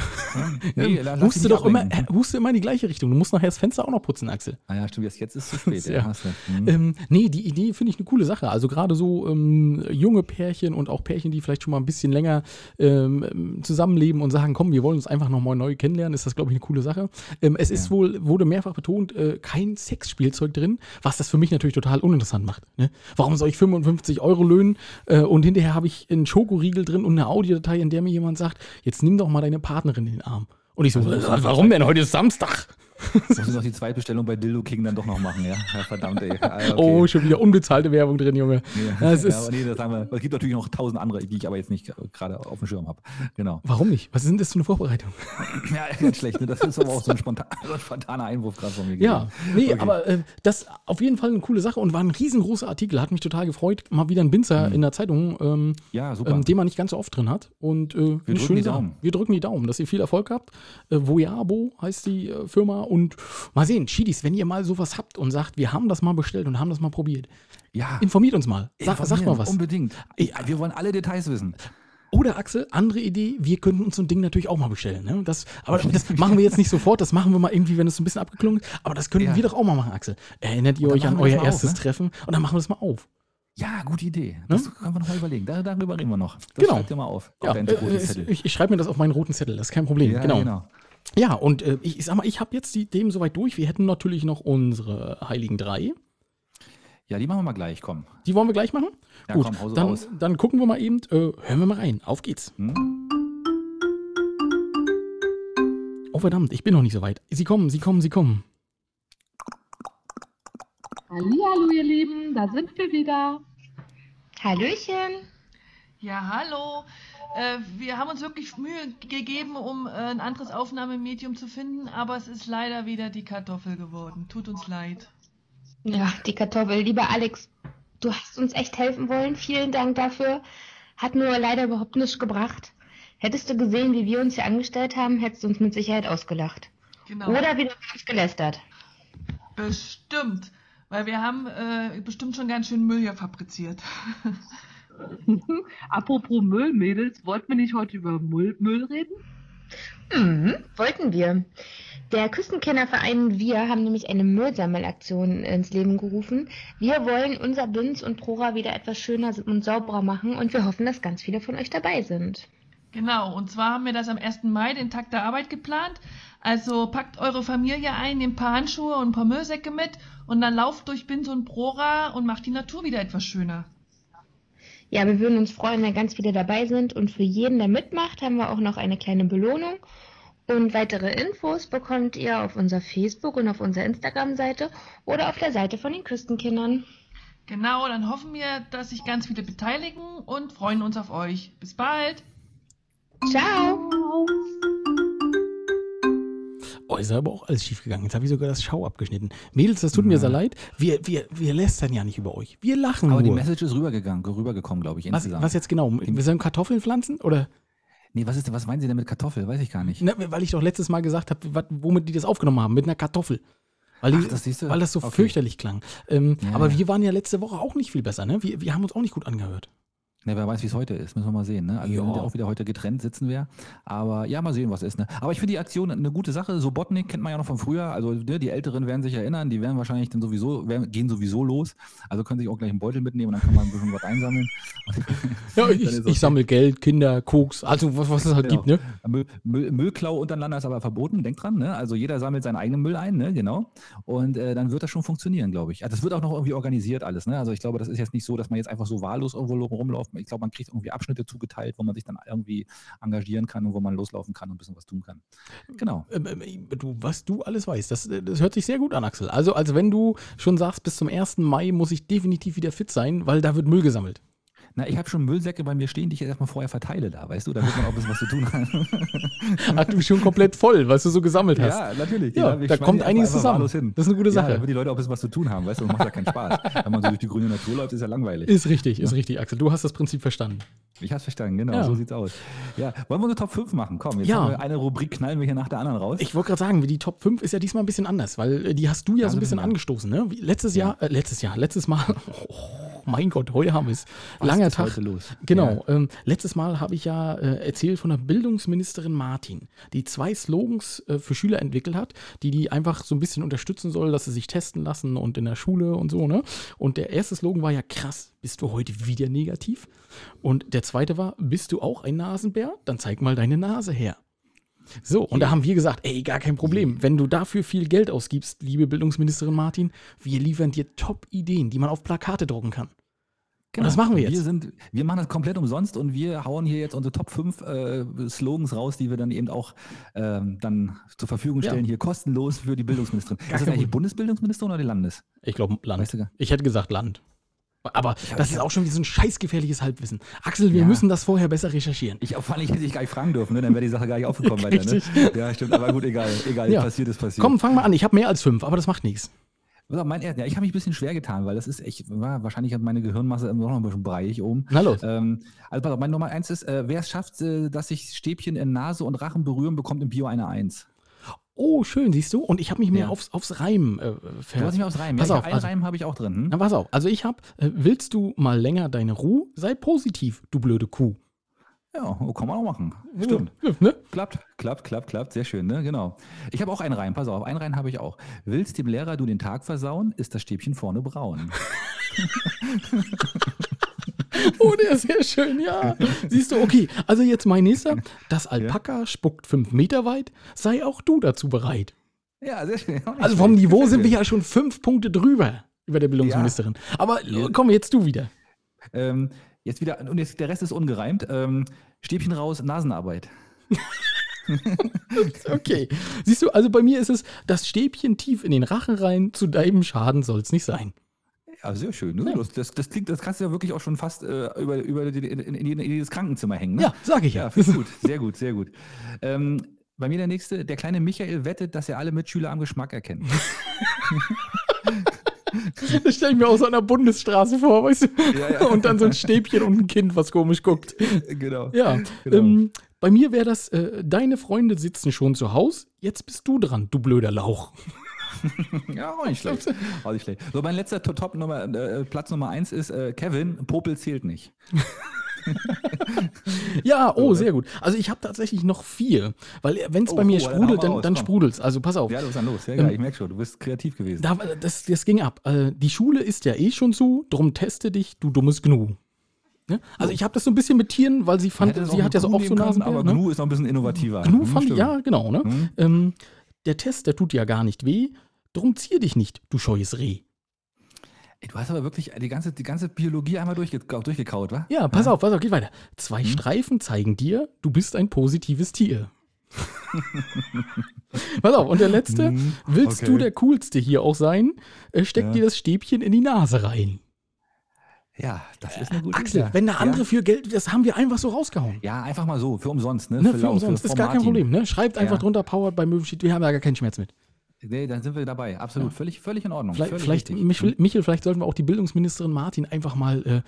Nee, ähm, huste doch immer, huste immer in die gleiche Richtung. Du musst nachher das Fenster auch noch putzen, Axel. Ah ja, stimmt, jetzt ist es zu spät. ja. Mhm. Ähm, nee, die Idee finde ich eine coole Sache. Also gerade so ähm, junge Pärchen und auch Pärchen, die vielleicht schon mal ein bisschen länger ähm, zusammenleben und sagen, komm, wir wollen uns einfach nochmal neu kennenlernen, ist das, glaube ich, eine coole Sache. Ähm, es ja. ist wohl, wurde mehrfach betont, äh, kein Sexspielzeug drin, was das für mich natürlich total uninteressant macht. Ne? Warum soll ich 55 Euro löhnen äh, und hinterher habe ich einen Schokoriegel drin und eine Audiodatei, in der mir jemand sagt, jetzt nimm doch mal deine Partnerin in den Arm. Und ich so, also, warum denn? Heute ist Samstag. Muss ich noch die Zweitbestellung bei Dildo King dann doch noch machen, ja? ja verdammt, ey. Ah, okay. Oh, schon wieder unbezahlte Werbung drin, Junge. Nee, das ist ja, aber nee, das haben wir. Es gibt natürlich noch tausend andere, die ich aber jetzt nicht gerade auf dem Schirm habe. Genau. Warum nicht? Was ist denn das für eine Vorbereitung? ja, ganz schlecht. Ne? Das ist aber auch so ein, spontan, so ein spontaner Einwurf gerade von mir. Ja, nee, okay. aber äh, das auf jeden Fall eine coole Sache und war ein riesengroßer Artikel. Hat mich total gefreut. Mal wieder ein Binzer mhm. in der Zeitung, ähm, ja, super. Ähm, den man nicht ganz so oft drin hat. Und äh, wir drücken die Daumen. Wir drücken die Daumen, dass ihr viel Erfolg habt. Äh, Voyabo heißt die äh, Firma und mal sehen, Chidis, wenn ihr mal sowas habt und sagt, wir haben das mal bestellt und haben das mal probiert, ja. informiert uns mal. Sag, sag mal was. Unbedingt. Ich, wir wollen alle Details wissen. Oder Axel, andere Idee, wir könnten uns so ein Ding natürlich auch mal bestellen. Ne? Das, aber das machen wir jetzt nicht sofort, das machen wir mal irgendwie, wenn es so ein bisschen abgeklungen ist. Aber das können ja. wir doch auch mal machen, Axel. Erinnert ihr euch an euer erstes auf, ne? Treffen? Und dann machen wir das mal auf. Ja, gute Idee. Das ne? können wir noch mal überlegen. Dar darüber reden wir noch. Das genau. Schreibt ihr mal auf. Ja, äh, ich, ich schreibe mir das auf meinen roten Zettel, das ist kein Problem. Ja, genau. genau. Ja, und äh, ich, ich, sag mal, ich habe jetzt die Themen soweit durch. Wir hätten natürlich noch unsere Heiligen Drei. Ja, die machen wir mal gleich, komm. Die wollen wir gleich machen? Ja, Gut, komm, dann, dann, gucken wir mal eben, äh, hören wir mal rein. Auf geht's. Hm? Oh verdammt, ich bin noch nicht so weit. Sie kommen, sie kommen, sie kommen. Hallo, ihr Lieben, da sind wir wieder. Hallöchen. Ja, hallo. Äh, wir haben uns wirklich Mühe gegeben, um äh, ein anderes Aufnahmemedium zu finden, aber es ist leider wieder die Kartoffel geworden. Tut uns leid. Ja, die Kartoffel. Lieber Alex, du hast uns echt helfen wollen. Vielen Dank dafür. Hat nur leider überhaupt nichts gebracht. Hättest du gesehen, wie wir uns hier angestellt haben, hättest du uns mit Sicherheit ausgelacht. Genau. Oder wieder ganz gelästert. Bestimmt. Weil wir haben äh, bestimmt schon ganz schön Müll hier fabriziert. Apropos Müll, Mädels, wollten wir nicht heute über Müll, Müll reden? Mhm, wollten wir. Der Küstenkennerverein Wir haben nämlich eine Müllsammelaktion ins Leben gerufen. Wir wollen unser Bins und Prora wieder etwas schöner und sauberer machen und wir hoffen, dass ganz viele von euch dabei sind. Genau, und zwar haben wir das am 1. Mai, den Tag der Arbeit, geplant. Also packt eure Familie ein, nehmt ein paar Handschuhe und ein paar Müllsäcke mit und dann lauft durch Bins und Prora und macht die Natur wieder etwas schöner. Ja, wir würden uns freuen, wenn ganz viele dabei sind. Und für jeden, der mitmacht, haben wir auch noch eine kleine Belohnung. Und weitere Infos bekommt ihr auf unserer Facebook- und auf unserer Instagram-Seite oder auf der Seite von den Küstenkindern. Genau, dann hoffen wir, dass sich ganz viele beteiligen und freuen uns auf euch. Bis bald. Ciao. Oh, ist aber auch alles schiefgegangen. Jetzt habe ich sogar das Schau abgeschnitten. Mädels, das tut mir sehr leid. Wir, wir, wir lästern ja nicht über euch. Wir lachen Aber nur. die Message ist rübergegangen, rübergekommen, glaube ich, was, insgesamt. was jetzt genau? Wir sollen Kartoffeln pflanzen? Oder? Nee, was, ist, was meinen Sie denn mit Kartoffel? Weiß ich gar nicht. Na, weil ich doch letztes Mal gesagt habe, womit die das aufgenommen haben. Mit einer Kartoffel. Weil, Ach, das, weil das so Okay. fürchterlich klang. Ähm, Ja, aber ja. wir waren ja letzte Woche auch nicht viel besser, ne? Wir, wir haben uns auch nicht gut angehört. Ne, wer weiß, wie es heute ist, müssen wir mal sehen. Ne? Also wir Ja. sind ja auch wieder heute getrennt, sitzen wir. Aber ja, mal sehen, was ist. Ne? Aber ich finde die Aktion eine gute Sache. Sobotnik kennt man ja noch von früher. Also ne, die Älteren werden sich erinnern, die werden wahrscheinlich dann sowieso, werden, gehen sowieso los. Also können sich auch gleich einen Beutel mitnehmen und dann kann man ein bisschen was einsammeln. Ja, ich, ich sammle Geld, Kinder, Koks, also was, was es halt Genau. gibt, ne? Müll, Müll, Müllklau untereinander ist aber verboten, denkt dran. Ne? Also jeder sammelt seinen eigenen Müll ein, ne? genau. Und äh, dann wird das schon funktionieren, glaube ich. Also das wird auch noch irgendwie organisiert alles. Ne? Also ich glaube, das ist jetzt nicht so, dass man jetzt einfach so wahllos irgendwo rumläuft. Ich glaube, man kriegt irgendwie Abschnitte zugeteilt, wo man sich dann irgendwie engagieren kann und wo man loslaufen kann und ein bisschen was tun kann. Genau. Ähm, ähm, Du, was du alles weißt, das, das hört sich sehr gut an, Axel. Also, als wenn du schon sagst, bis zum 1. Mai muss ich definitiv wieder fit sein, weil da wird Müll gesammelt. Na, ich habe schon Müllsäcke bei mir stehen, die ich jetzt erstmal vorher verteile da, weißt du? Da wird man auch wissen, was zu tun hat. Ach, du bist schon komplett voll, was du so gesammelt hast. ja, natürlich. Ja, ich da kommt einiges zusammen. Das ist eine gute Ja, Sache. damit die Leute auch wissen, was zu tun haben, weißt du? Das macht ja keinen Spaß. Wenn man so durch die grüne Natur läuft, ist ja langweilig. Ist richtig, ist richtig, Axel. Du hast das Prinzip verstanden. Ich hab's verstanden, genau, Ja. so sieht's aus. Ja, wollen wir eine Top 5 machen? Komm, jetzt Ja. haben wir eine Rubrik, knallen wir hier nach der anderen raus. Ich wollte gerade sagen, die Top 5 ist ja diesmal ein bisschen anders, weil äh, die hast du ja Ja, so ein bisschen ein bisschen, angestoßen. Ne? Letztes Jahr, äh, letztes Jahr, letztes Mal, oh, mein Gott, heute haben wir es. Was Langer ist Tag. heute los? Genau. Ähm, letztes Mal habe ich ja äh, erzählt von der Bildungsministerin Martin, die zwei Slogans äh, für Schüler entwickelt hat, die die einfach so ein bisschen unterstützen soll, dass sie sich testen lassen und in der Schule und so. Ne? Und der erste Slogan war ja krass, bist du heute wieder negativ? Und der zweite war, bist du auch ein Nasenbär? Dann zeig mal deine Nase her. So, und da haben wir gesagt, ey, gar kein Problem. Wenn du dafür viel Geld ausgibst, liebe Bildungsministerin Martin, wir liefern dir Top-Ideen, die man auf Plakate drucken kann. Und das machen wir jetzt. Wir, sind, wir machen das komplett umsonst und wir hauen hier jetzt unsere Top 5 äh, Slogans raus, die wir dann eben auch ähm, dann zur Verfügung Ja. stellen, hier kostenlos für die Bildungsministerin. ist das eigentlich die. Bundesbildungsministerin oder die Landes? Ich glaube, Land. Weißt du gar- ich hätte gesagt Land. Aber das ich ist auch schon wie so ein scheißgefährliches Halbwissen. Axel, wir Ja. müssen das vorher besser recherchieren. Ich, vor allem, ich hätte dich gar nicht fragen dürfen, ne? dann wäre die Sache gar nicht aufgekommen weiter. Ne? Ja, stimmt, aber gut, egal. Egal, Ja. passiert ist passiert. Komm, fang mal an. Ich habe mehr als fünf, aber das macht nichts. Auf, mein, ja, ich habe mich ein bisschen schwer getan, weil das ist echt, war, wahrscheinlich hat meine Gehirnmasse immer noch ein bisschen breiig oben. Na los. Ähm, also pass auf, mein Nummer eins ist, äh, wer es schafft, äh, dass sich Stäbchen in Nase und Rachen berühren, bekommt im Bio eine Eins. Oh, schön, siehst du? Und ich habe mich mehr Ja. aufs, aufs Reimen äh, Du ver... hast nicht mehr aufs Reim. Pass ja, auf, einen also- Reim habe ich auch drin. Hm? Na, pass auf. Also ich habe, äh, willst du mal länger deine Ruhe? Sei positiv, du blöde Kuh. Ja, kann man auch machen. Stimmt. Ja, ne? Klappt, klappt, klappt, klappt. Sehr schön, ne? Genau. Ich habe auch einen Reim. Pass auf, einen Reim habe ich auch. Willst dem Lehrer du den Tag versauen, ist das Stäbchen vorne braun. Oh, der ist sehr schön, ja. Siehst du, okay. Also jetzt mein nächster. Das Alpaka spuckt fünf Meter weit. Sei auch du dazu bereit. ja, sehr schön. Also vom. Niveau sind wir ja schon fünf Punkte drüber über der Bildungsministerin. Aber Ja. komm, jetzt du wieder. Ähm, jetzt wieder, und jetzt, der Rest ist ungereimt. Ähm, Stäbchen raus, Nasenarbeit. Okay. Siehst du, also bei mir ist es das Stäbchen tief in den Rachen rein. Zu deinem Schaden soll es nicht sein. Ja, sehr schön. Ne? Das, das, das klingt, das kannst du ja wirklich auch schon fast äh, über, über die, in, in, in jedes Krankenzimmer hängen. Ne? Ja, sag ich Ja, ja. gut. Sehr gut, sehr gut. Ähm, bei mir der nächste, der kleine Michael wettet, dass er alle Mitschüler am Geschmack erkennt. Das stelle ich mir aus einer Bundesstraße vor, weißt du? Ja, ja. Und dann so ein Stäbchen und ein Kind, was komisch guckt. genau. Ja, Genau. ähm, bei mir wäre das, äh, deine Freunde sitzen schon zu Hause, jetzt bist du dran, du blöder Lauch. Ja, auch nicht schlecht. Auch nicht schlecht. So, mein letzter Top- Top Nummer, äh, Platz Nummer eins ist äh, Kevin, Popel zählt nicht. Ja, oh, sehr gut. Also ich habe tatsächlich noch vier, weil wenn es Oh, bei mir oh, sprudelt, dann, dann komm. sprudelt's. Also pass auf. Ja, was ist dann los? Ja, Ähm, ich merke schon, du bist kreativ gewesen. Da, das, das ging ab. Äh, die Schule ist ja eh schon zu, drum teste dich, du dummes Gnu. Ne? Also ich habe das so ein bisschen mit Tieren, weil sie fand, es sie hat ja so auch so Nasenbär. Aber ne? Gnu ist noch ein bisschen innovativer. Gnu Hm, fand ich, ja, genau. Ne? Hm. Ähm, der Test, der tut ja gar nicht weh, drum zier dich nicht, du scheues Reh. Ey, du hast aber wirklich die ganze, die ganze Biologie einmal durchge durchgekaut, wa? Ja, pass auf, pass auf, geht weiter. Zwei Streifen zeigen dir, du bist ein positives Tier. pass auf, und der letzte, Hm, willst okay. du der Coolste hier auch sein, äh, steck Ja. dir das Stäbchen in die Nase rein. Ja, das ist eine gute Axel, Idee. wenn der andere ja. für Geld, das haben wir einfach so rausgehauen. Ja, einfach mal so, für umsonst, ne? Ne, für lau- umsonst, ist Frau gar kein. Problem. Ne? Schreibt einfach Ja. drunter, powered by Movie wir haben da gar keinen Schmerz mit. Nee, dann sind wir dabei. Absolut. Völlig, völlig in Ordnung. Vielleicht, vielleicht. Michel, Michel, vielleicht sollten wir auch die Bildungsministerin Martin einfach mal äh,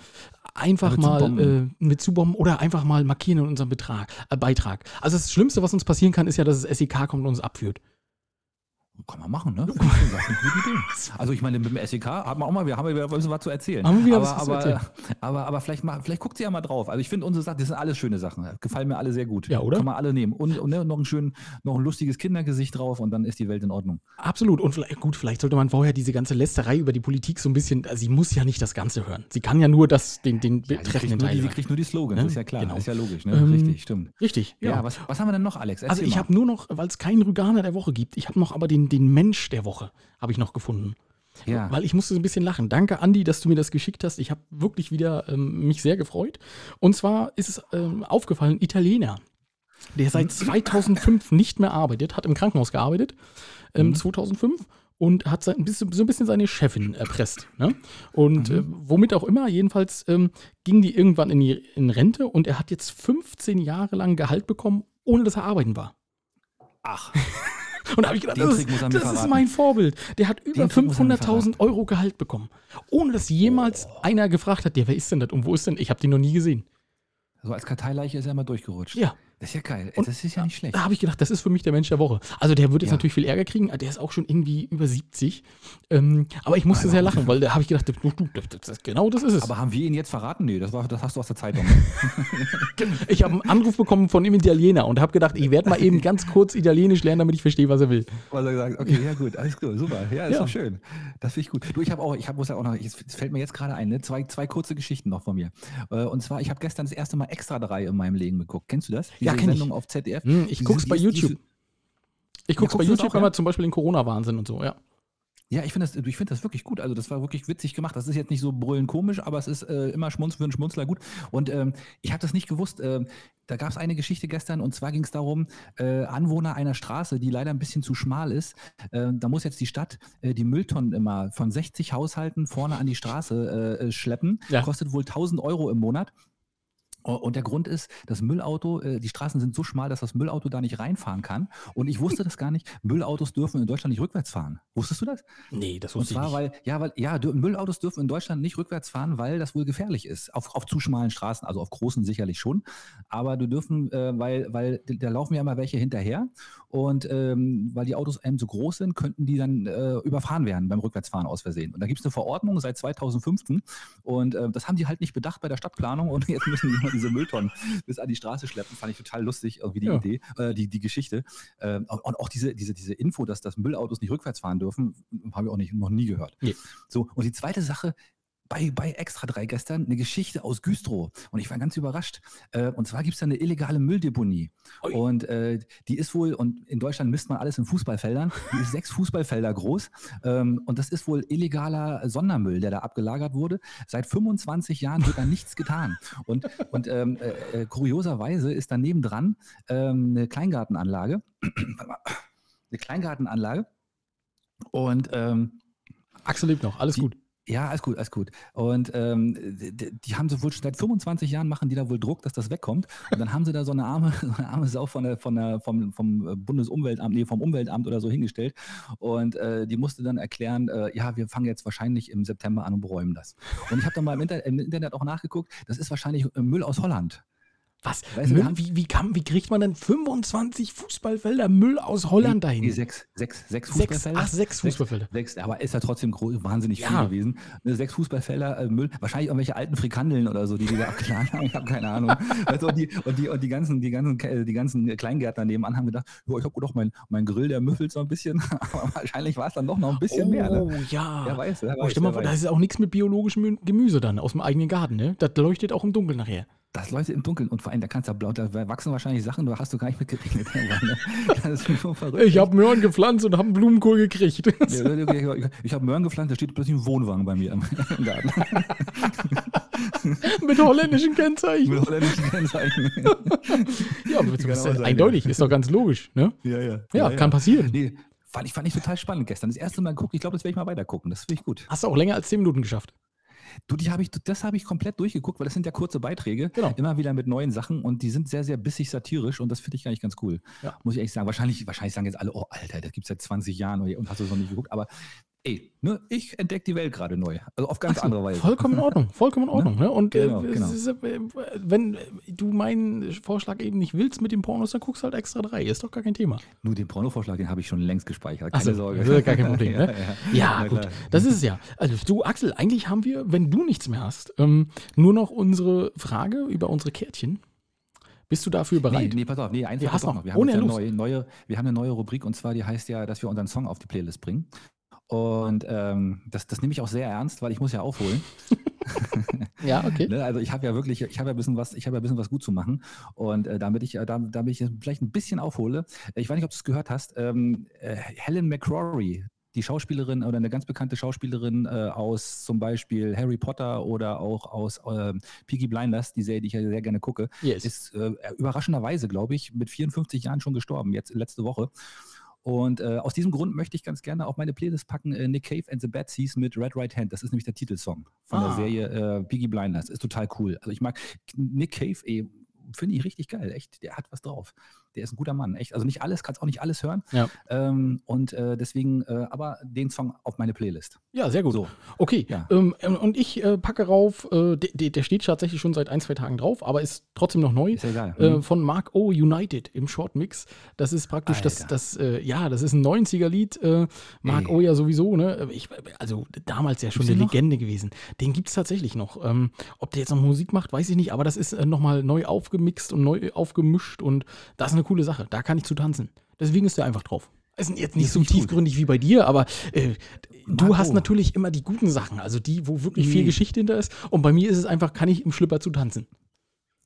einfach Mit mal zubomben. äh, mit zubomben oder einfach mal markieren in unserem Betrag, äh, Beitrag. Also das Schlimmste, was uns passieren kann, ist ja, dass das SEK kommt und uns abführt. Kann man machen, ne? Ich. Also ich meine, mit dem SEK hat man auch mal, wir haben ja ein bisschen was zu erzählen. Haben wir aber, was zu aber, erzählen. aber, aber vielleicht, mal, vielleicht guckt sie ja mal drauf. Also ich finde unsere Sachen, das sind alles schöne Sachen. Gefallen mir alle sehr gut. Ja, oder? Kann man alle nehmen. Und, und ne, noch ein schön, noch ein lustiges Kindergesicht drauf und dann ist die Welt in Ordnung. Absolut. Und vielleicht, gut, vielleicht sollte man vorher diese ganze Lästerei über die Politik so ein bisschen, also sie muss ja nicht das Ganze hören. Sie kann ja nur das, den, den Ja, sie, betreffenden kriegt nur die, Teil sie kriegt nur die Slogans, Ne? ist ja klar. Genau. Ist ja logisch, ne? Ähm, Richtig, stimmt. Richtig, Ja, ja. was, was haben wir denn noch, Alex? also Erzähl ich mal. habe nur noch, weil es keinen Rüganer der Woche gibt, ich habe noch aber den, den Mensch der Woche, habe ich noch gefunden. ja. Weil ich musste so ein bisschen lachen. Danke, Andi, dass du mir das geschickt hast. Ich habe wirklich wieder ähm, mich sehr gefreut. Und zwar ist es ähm, aufgefallen, Italiener, der seit 2005 nicht mehr arbeitet, hat im Krankenhaus gearbeitet, ähm, 2005. und hat sein, so ein bisschen seine Chefin erpresst. Ne? Und Mhm. äh, womit auch immer, jedenfalls ähm, ging die irgendwann in, die, in Rente und er hat jetzt 15 Jahre lang Gehalt bekommen, ohne dass er arbeiten war. Ach, Und da habe ich gedacht, Den das, mir das ist mein Vorbild. Der hat über Den Trick muss er mir 500.000 Euro Gehalt bekommen, ohne dass jemals Oh. einer gefragt hat, ja, wer ist denn das und wo ist denn? Ich habe den noch nie gesehen. so als Karteileiche ist er mal durchgerutscht. Ja. Das ist ja geil. Und- das ist ja nicht schlecht. Da habe ich gedacht, das ist für mich der Mensch der Woche. Also der wird jetzt Ja. natürlich viel Ärger kriegen, der ist auch schon irgendwie über 70. Ähm, aber ich musste Aber- sehr lachen, weil da habe ich gedacht, du, du, das, das, genau das ist es. Aber haben wir ihn jetzt verraten? Nee, das, war, das hast du aus der Zeitung. ich habe einen Anruf bekommen von einem Italiener und habe gedacht, ich werde mal eben ganz kurz Italienisch lernen, damit ich verstehe, was er will. Was er gesagt okay, ja gut, alles gut, super. Ja, ist Ja. doch schön. Das finde ich gut. Du, ich habe auch, ich hab, muss ja auch noch, es fällt mir jetzt gerade ein, ne? zwei, zwei kurze Geschichten noch von mir. Äh, Und zwar, ich habe gestern das erste Mal Extra 3 in meinem Leben geguckt. Kennst du das? Ja, kenn ich. Sendung auf ZDF. Hm, ich Diese- guck's bei die die YouTube. Ich gucke Ja, bei YouTube auch, immer ja? zum Beispiel den Corona-Wahnsinn und so, ja. Ja, ich finde das, ich find das wirklich gut. Also das war wirklich witzig gemacht. Das ist jetzt nicht so brüllend komisch, aber es ist äh, immer Schmunz für einen Schmunzler gut. Und ähm, ich habe das nicht gewusst. Ähm, da gab es eine Geschichte gestern und zwar ging es darum, äh, Anwohner einer Straße, die leider ein bisschen zu schmal ist, äh, da muss jetzt die Stadt äh, die Mülltonnen immer von 60 Haushalten vorne an die Straße äh, äh, schleppen. Ja. Kostet wohl 1000 Euro im Monat. Und der Grund ist, das Müllauto, äh, die Straßen sind so schmal, dass das Müllauto da nicht reinfahren kann. Und ich wusste das gar nicht. Müllautos dürfen in Deutschland nicht rückwärts fahren. Wusstest du das? Nee, das Und wusste ich zwar, nicht. weil, ja, weil, ja, Müllautos dürfen in Deutschland nicht rückwärts fahren, weil das wohl gefährlich ist. Auf, auf zu schmalen Straßen, also auf großen sicherlich schon. Aber du dürfen, äh, weil, weil da laufen ja immer welche hinterher. Und ähm, weil die Autos einem so groß sind, könnten die dann äh, überfahren werden beim Rückwärtsfahren aus Versehen. Und da gibt es eine Verordnung seit 2015. Und äh, das haben die halt nicht bedacht bei der Stadtplanung. Und jetzt müssen die diese Mülltonnen bis an die Straße schleppen. Fand ich total lustig, irgendwie die Ja. Idee, äh, die, die Geschichte. Äh, und und auch diese, diese, diese Info, dass das Müllautos nicht rückwärts fahren dürfen, habe ich auch nicht, noch nie gehört. Nee. So, und die zweite Sache, bei, bei Extra 3 gestern eine Geschichte aus Güstrow. Und ich war ganz überrascht. Äh, und zwar gibt es da eine illegale Mülldeponie. Ui. Und äh, die ist wohl, und in Deutschland misst man alles in Fußballfeldern, die ist sechs Fußballfelder groß. Ähm, und das ist wohl illegaler Sondermüll, der da abgelagert wurde. Seit 25 Jahren wird da nichts getan. Und, und ähm, äh, äh, kurioserweise ist daneben dran ähm, eine Kleingartenanlage. Eine Kleingartenanlage. Und ähm, Axel lebt noch, alles die- gut. Ja, alles gut, alles gut. Und ähm, die, die haben sie wohl schon seit 25 Jahren machen die da wohl Druck, dass das wegkommt. Und dann haben sie da so eine arme, so eine arme Sau von der, von der, vom, vom Bundesumweltamt, nee, vom Umweltamt oder so hingestellt. Und äh, die musste dann erklären, äh, ja, wir fangen jetzt wahrscheinlich im September an und beräumen das. Und ich habe dann mal im, Inter im Internet auch nachgeguckt, das ist wahrscheinlich äh, Müll aus Holland. Was? Müll, wie, wie, kann, wie kriegt man denn 25 Fußballfelder Müll aus Holland dahin? nee, sechs, sechs, sechs Sechs, Fußballfelder. ach, sechs Fußballfelder. Sechs, aber ist ja trotzdem gro- wahnsinnig viel Ja. gewesen. Ne, Sechs Fußballfelder äh, Müll, wahrscheinlich irgendwelche alten Frikandeln oder so, die die da abgeladen haben. Ich habe keine Ahnung. Du, und, die, und, die, und die ganzen, die ganzen, die ganzen Kleingärtner nebenan haben gedacht, jo, ich habe doch mein, mein Grill, der müffelt so ein bisschen. aber wahrscheinlich war es dann doch noch ein bisschen mehr. Oh, Ne? ja. Wer weiß, wer Oh, weiß, stell mal vor, da ist auch nichts mit biologischem Mü- Gemüse dann aus dem eigenen Garten, ne? Das leuchtet auch im Dunkeln nachher. Das Leute im Dunkeln und vor allem, da kannst du blau, da wachsen wahrscheinlich Sachen, da hast du gar nicht? Das ist nur verrückt. Ich habe Möhren gepflanzt und habe einen Blumenkohl gekriegt. Ja, ich habe Möhren gepflanzt, da steht plötzlich ein Wohnwagen bei mir im, Garten. mit holländischen Kennzeichen. Mit holländischen Kennzeichen. Ja, aber das ist sein, eindeutig, ist doch ganz logisch, ne? Ja, ja. Ja, kann passieren. Nee, fand ich, fand ich total spannend gestern. Das erste Mal geguckt, ich glaube, das werde ich mal weiter gucken. Das finde ich gut. Hast du auch länger als 10 Minuten geschafft. Du, die habe ich, das habe ich komplett durchgeguckt, weil das sind ja kurze Beiträge, Genau. immer wieder mit neuen Sachen und die sind sehr, sehr bissig satirisch und das finde ich eigentlich ganz cool. Ja. Muss ich ehrlich sagen. Wahrscheinlich, wahrscheinlich sagen jetzt alle, oh Alter, das gibt es seit 20 Jahren und hast du es noch nicht geguckt. Aber ey, ne, ich entdecke die Welt gerade neu. Also auf ganz so, andere Weise. Vollkommen in Ordnung, vollkommen in Ordnung. Ne? Und Genau, äh, genau. ist, äh, wenn du meinen Vorschlag eben nicht willst mit den Pornos, dann guckst du halt extra drei. Ist doch gar kein Thema. Nur den Pornovorschlag, den habe ich schon längst gespeichert. Keine so, Sorge. das ist ja gar kein Problem, ne? ja, Ja, Na gut. klar. Das ist es ja. Also du, Axel, eigentlich haben wir, wenn du nichts mehr hast, ähm, nur noch unsere Frage über unsere Kärtchen. Bist du dafür Nee, bereit? nee, pass auf, nee, eins Ja, ja, hast noch. noch. Wir haben, nee, ja neue, neue, wir haben eine neue Rubrik und zwar die heißt ja, dass wir unseren Song auf die Playlist bringen. Und ähm, das, das nehme ich auch sehr ernst, weil ich muss ja aufholen. Ja, okay. Ne? Also ich habe ja wirklich, ich habe ja ein bisschen was, ich habe ja ein bisschen was gut zu machen. Und äh, damit ich, äh, da, damit ich vielleicht ein bisschen aufhole, äh, ich weiß nicht, ob du es gehört hast, ähm, äh, Helen McCrory, die Schauspielerin oder eine ganz bekannte Schauspielerin äh, aus zum Beispiel Harry Potter oder auch aus äh, Peaky Blinders, die Serie, die ich ja sehr gerne gucke, Yes. ist äh, überraschenderweise, glaube ich, mit 54 Jahren schon gestorben, jetzt letzte Woche. Und äh, aus diesem Grund möchte ich ganz gerne auf meine Playlist packen äh, Nick Cave and the Bad Seas mit Red Right Hand. Das ist nämlich der Titelsong von Ah. der Serie äh, Biggie Blinders. Ist total cool. Also ich mag Nick Cave, eh, finde ich richtig geil. Echt, der hat was drauf. Der ist ein guter Mann. Echt. Also nicht alles, kannst auch nicht alles hören. Ja. Ähm, und äh, deswegen, äh, aber den Song auf meine Playlist. Ja, sehr gut. So. Okay, Ja. ähm, und ich äh, packe rauf, äh, der, der- steht tatsächlich schon seit ein, zwei Tagen drauf, aber ist trotzdem noch neu. Ist ja egal. Äh, Mhm. von Mark O. United im Short Mix. Das ist praktisch das, Alter. das äh, ja, das ist ein 90er-Lied. Äh, Mark Ey. O. ja sowieso, ne? Ich, also damals ja schon eine? Legende gewesen. Den gibt es tatsächlich noch. Ähm, ob der jetzt noch Musik macht, weiß ich nicht, aber das ist äh, nochmal neu aufgemixt und neu aufgemischt und das ist eine coole Sache. Da kann ich zu tanzen. Deswegen ist der einfach drauf. Ist jetzt nicht so ich gut. tiefgründig wie bei dir, aber äh, du Marco. hast natürlich immer die guten Sachen, also die, wo wirklich viel Nee. Geschichte hinter ist. Und bei mir ist es einfach, kann ich im Schlipper zu tanzen.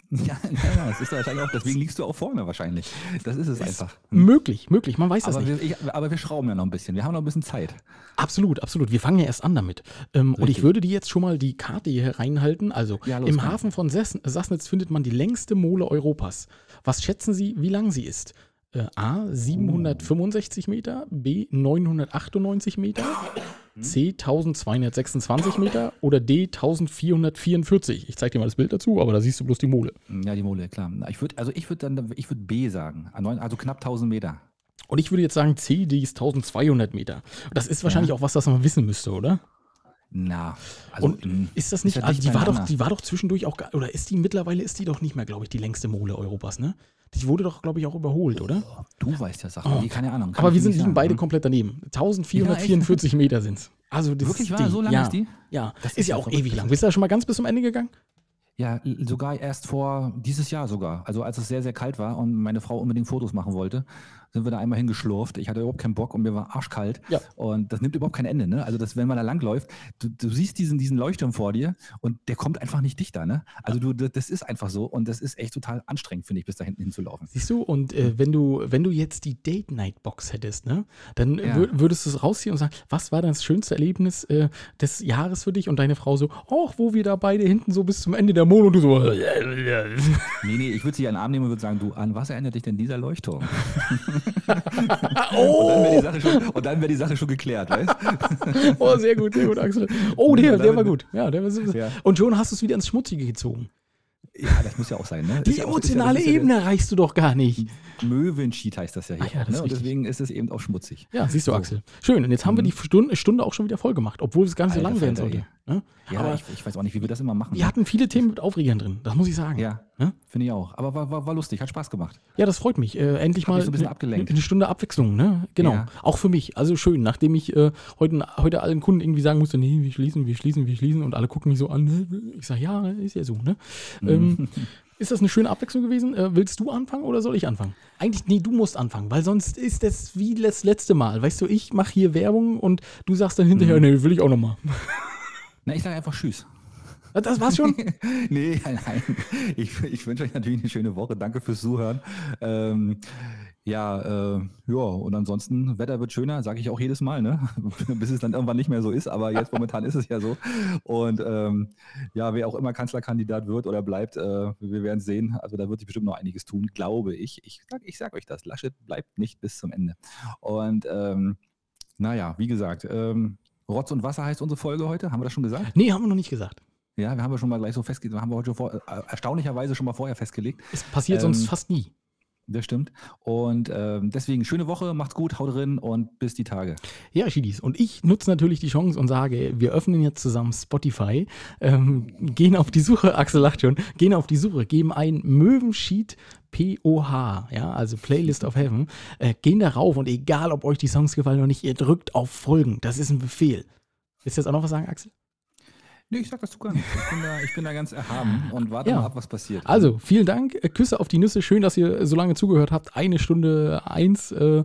Ja, ja, das ist wahrscheinlich auch, deswegen liegst du auch vorne wahrscheinlich. Das ist es einfach. Möglich, möglich, man weiß das Aber nicht. wir, ich, aber wir schrauben ja noch ein bisschen. Wir haben noch ein bisschen Zeit. Absolut, absolut. Wir fangen ja erst an damit. Ähm, und ich würde dir jetzt schon mal die Karte hier reinhalten. Also Ja, los, im komm. Hafen von Sass Sassnitz findet man die längste Mole Europas. Was schätzen Sie, wie lang sie ist? Äh, A, 765 Meter, B, 998 Meter, Hm? C, 1226 Meter oder D, 1444. Ich zeige dir mal das Bild dazu, aber da siehst du bloß die Mole. Ja, die Mole, klar. Ich würde, also ich würde dann, ich würde B sagen. Ah, Also knapp 1000 Meter. Und ich würde jetzt sagen, C, die ist 1200 Meter. Das ist wahrscheinlich auch was, das man wissen müsste, oder? Na, also Und mh, ist das nicht, ja also die war, doch, die war doch zwischendurch auch, oder ist die mittlerweile, ist die doch nicht mehr, glaube ich, die längste Mole Europas, ne? Die wurde doch, glaube ich, auch überholt, oder? Du weißt ja Sachen. Oh. Die keine Ahnung. kann Aber wir sind liegen beide Hm. komplett daneben. 1444 Meter sind es. Also das Wirklich wahr? So lang ja, ist die? Ja, Das ist, ist ja ja auch ewig lang. Bist du da schon mal ganz bis zum Ende gegangen? Ja, sogar erst vor dieses Jahr sogar. Also als es sehr, sehr kalt war und meine Frau unbedingt Fotos machen wollte, sind wir da einmal hingeschlurft. Ich hatte überhaupt keinen Bock und mir war arschkalt. Ja. Und das nimmt überhaupt kein Ende. Ne? Also das, wenn man da langläuft, du, du siehst diesen, diesen Leuchtturm vor dir und der kommt einfach nicht dichter. Ne? Also du, das ist einfach so und das ist echt total anstrengend, finde ich, bis da hinten hinzulaufen. Siehst du, und äh, wenn du, wenn du jetzt die Date-Night-Box hättest, ne, dann Ja. wür- würdest du es rausziehen und sagen, was war das schönste Erlebnis äh, des Jahres für dich? Und deine Frau so, ach, wo wir da beide hinten so bis zum Ende der Mond und du so, Nee, nee, ich würde sie an den Arm nehmen und würde sagen, du, an was erinnert dich denn dieser Leuchtturm? oh, Und dann wäre die, Sache schon- und dann wär die Sache schon geklärt, weißt oh, sehr gut, sehr gut, Axel. Oh, der, der war gut. Ja, der war Ja. Und schon hast du es wieder ins Schmutzige gezogen. Ja, das muss ja auch sein, ne? Die ja ja- emotionale ja der- Ebene erreichst du doch gar nicht. Möwenschied heißt das ja hier. Ah ja, das ne? Und deswegen ist es eben auch schmutzig. Ja, siehst du, So. Axel. Schön. Und jetzt haben wir die Stunde, Stunde auch schon wieder voll gemacht, obwohl es gar nicht so lang werden sollte. Ne? Ja, Aber ich, ich weiß auch nicht, wie wir das immer machen. wir hatten viele Themen mit Aufregern drin, das muss ich sagen. ja, Ne? finde ich auch. Aber war, war, war lustig, hat Spaß gemacht. Ja, das freut mich. Äh, endlich mal so ein bisschen eine- abgelenkt. eine Stunde Abwechslung, ne? Genau. Ja. Auch für mich. Also schön, nachdem ich äh, heute, heute allen Kunden irgendwie sagen musste, nee, wir schließen, wir schließen, wir schließen und alle gucken mich so an. ne? Ich sage, ja, ist ja so, ne? Mhm. Ähm, ist das eine schöne Abwechslung gewesen? Äh, willst du anfangen oder soll ich anfangen? Eigentlich, nee, du musst anfangen, weil sonst ist das wie das letzte Mal. Weißt du, ich mache hier Werbung und du sagst dann Mhm. hinterher, nee, will ich auch nochmal. Na, ich sage einfach Tschüss. Das war's schon? nee, nein, nein. Ich, ich wünsche euch natürlich eine schöne Woche. Danke fürs Zuhören. Ähm, ja, äh, ja, und ansonsten, Wetter wird schöner, sage ich auch jedes Mal, ne? Bis es dann irgendwann nicht mehr so ist, aber jetzt momentan ist es ja so. Und ähm, ja, wer auch immer Kanzlerkandidat wird oder bleibt, äh, wir werden sehen. Also da wird sich bestimmt noch einiges tun, glaube ich. Ich sage ich sag euch das, Laschet bleibt nicht bis zum Ende. Und ähm, naja, wie gesagt, ähm, Rotz und Wasser heißt unsere Folge heute, haben wir das schon gesagt? Nee, haben wir noch nicht gesagt. Ja, wir haben ja schon mal gleich so festgelegt, haben wir heute schon vor, äh, erstaunlicherweise schon mal vorher festgelegt. Es passiert Ähm, sonst fast nie. Das stimmt. Und ähm, deswegen schöne Woche, macht's gut, haut drin und bis die Tage. Ja, Schiedis. Und ich nutze natürlich die Chance und sage, wir öffnen jetzt zusammen Spotify, ähm, gehen auf die Suche, Axel lacht schon, gehen auf die Suche, geben ein Möwenschied POH, ja, also Playlist of Heaven, äh, gehen da rauf und egal, ob euch die Songs gefallen oder nicht, ihr drückt auf Folgen. Das ist ein Befehl. Willst du jetzt auch noch was sagen, Axel? Nee, ich sag das gar nicht. Ich bin da, ich bin da ganz erhaben und warte Ja. mal ab, was passiert. Also, vielen Dank. Küsse auf die Nüsse. Schön, dass ihr so lange zugehört habt. Eine Stunde eins. Äh,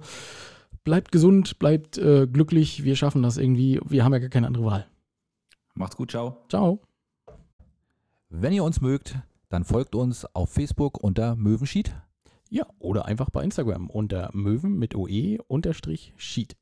bleibt gesund, bleibt äh, glücklich. Wir schaffen das irgendwie. Wir haben ja gar keine andere Wahl. Macht's gut, ciao. Ciao. Wenn ihr uns mögt, dann folgt uns auf Facebook unter Möwenschied. Ja, oder einfach bei Instagram unter Möwen mit OE unterstrich Sheet.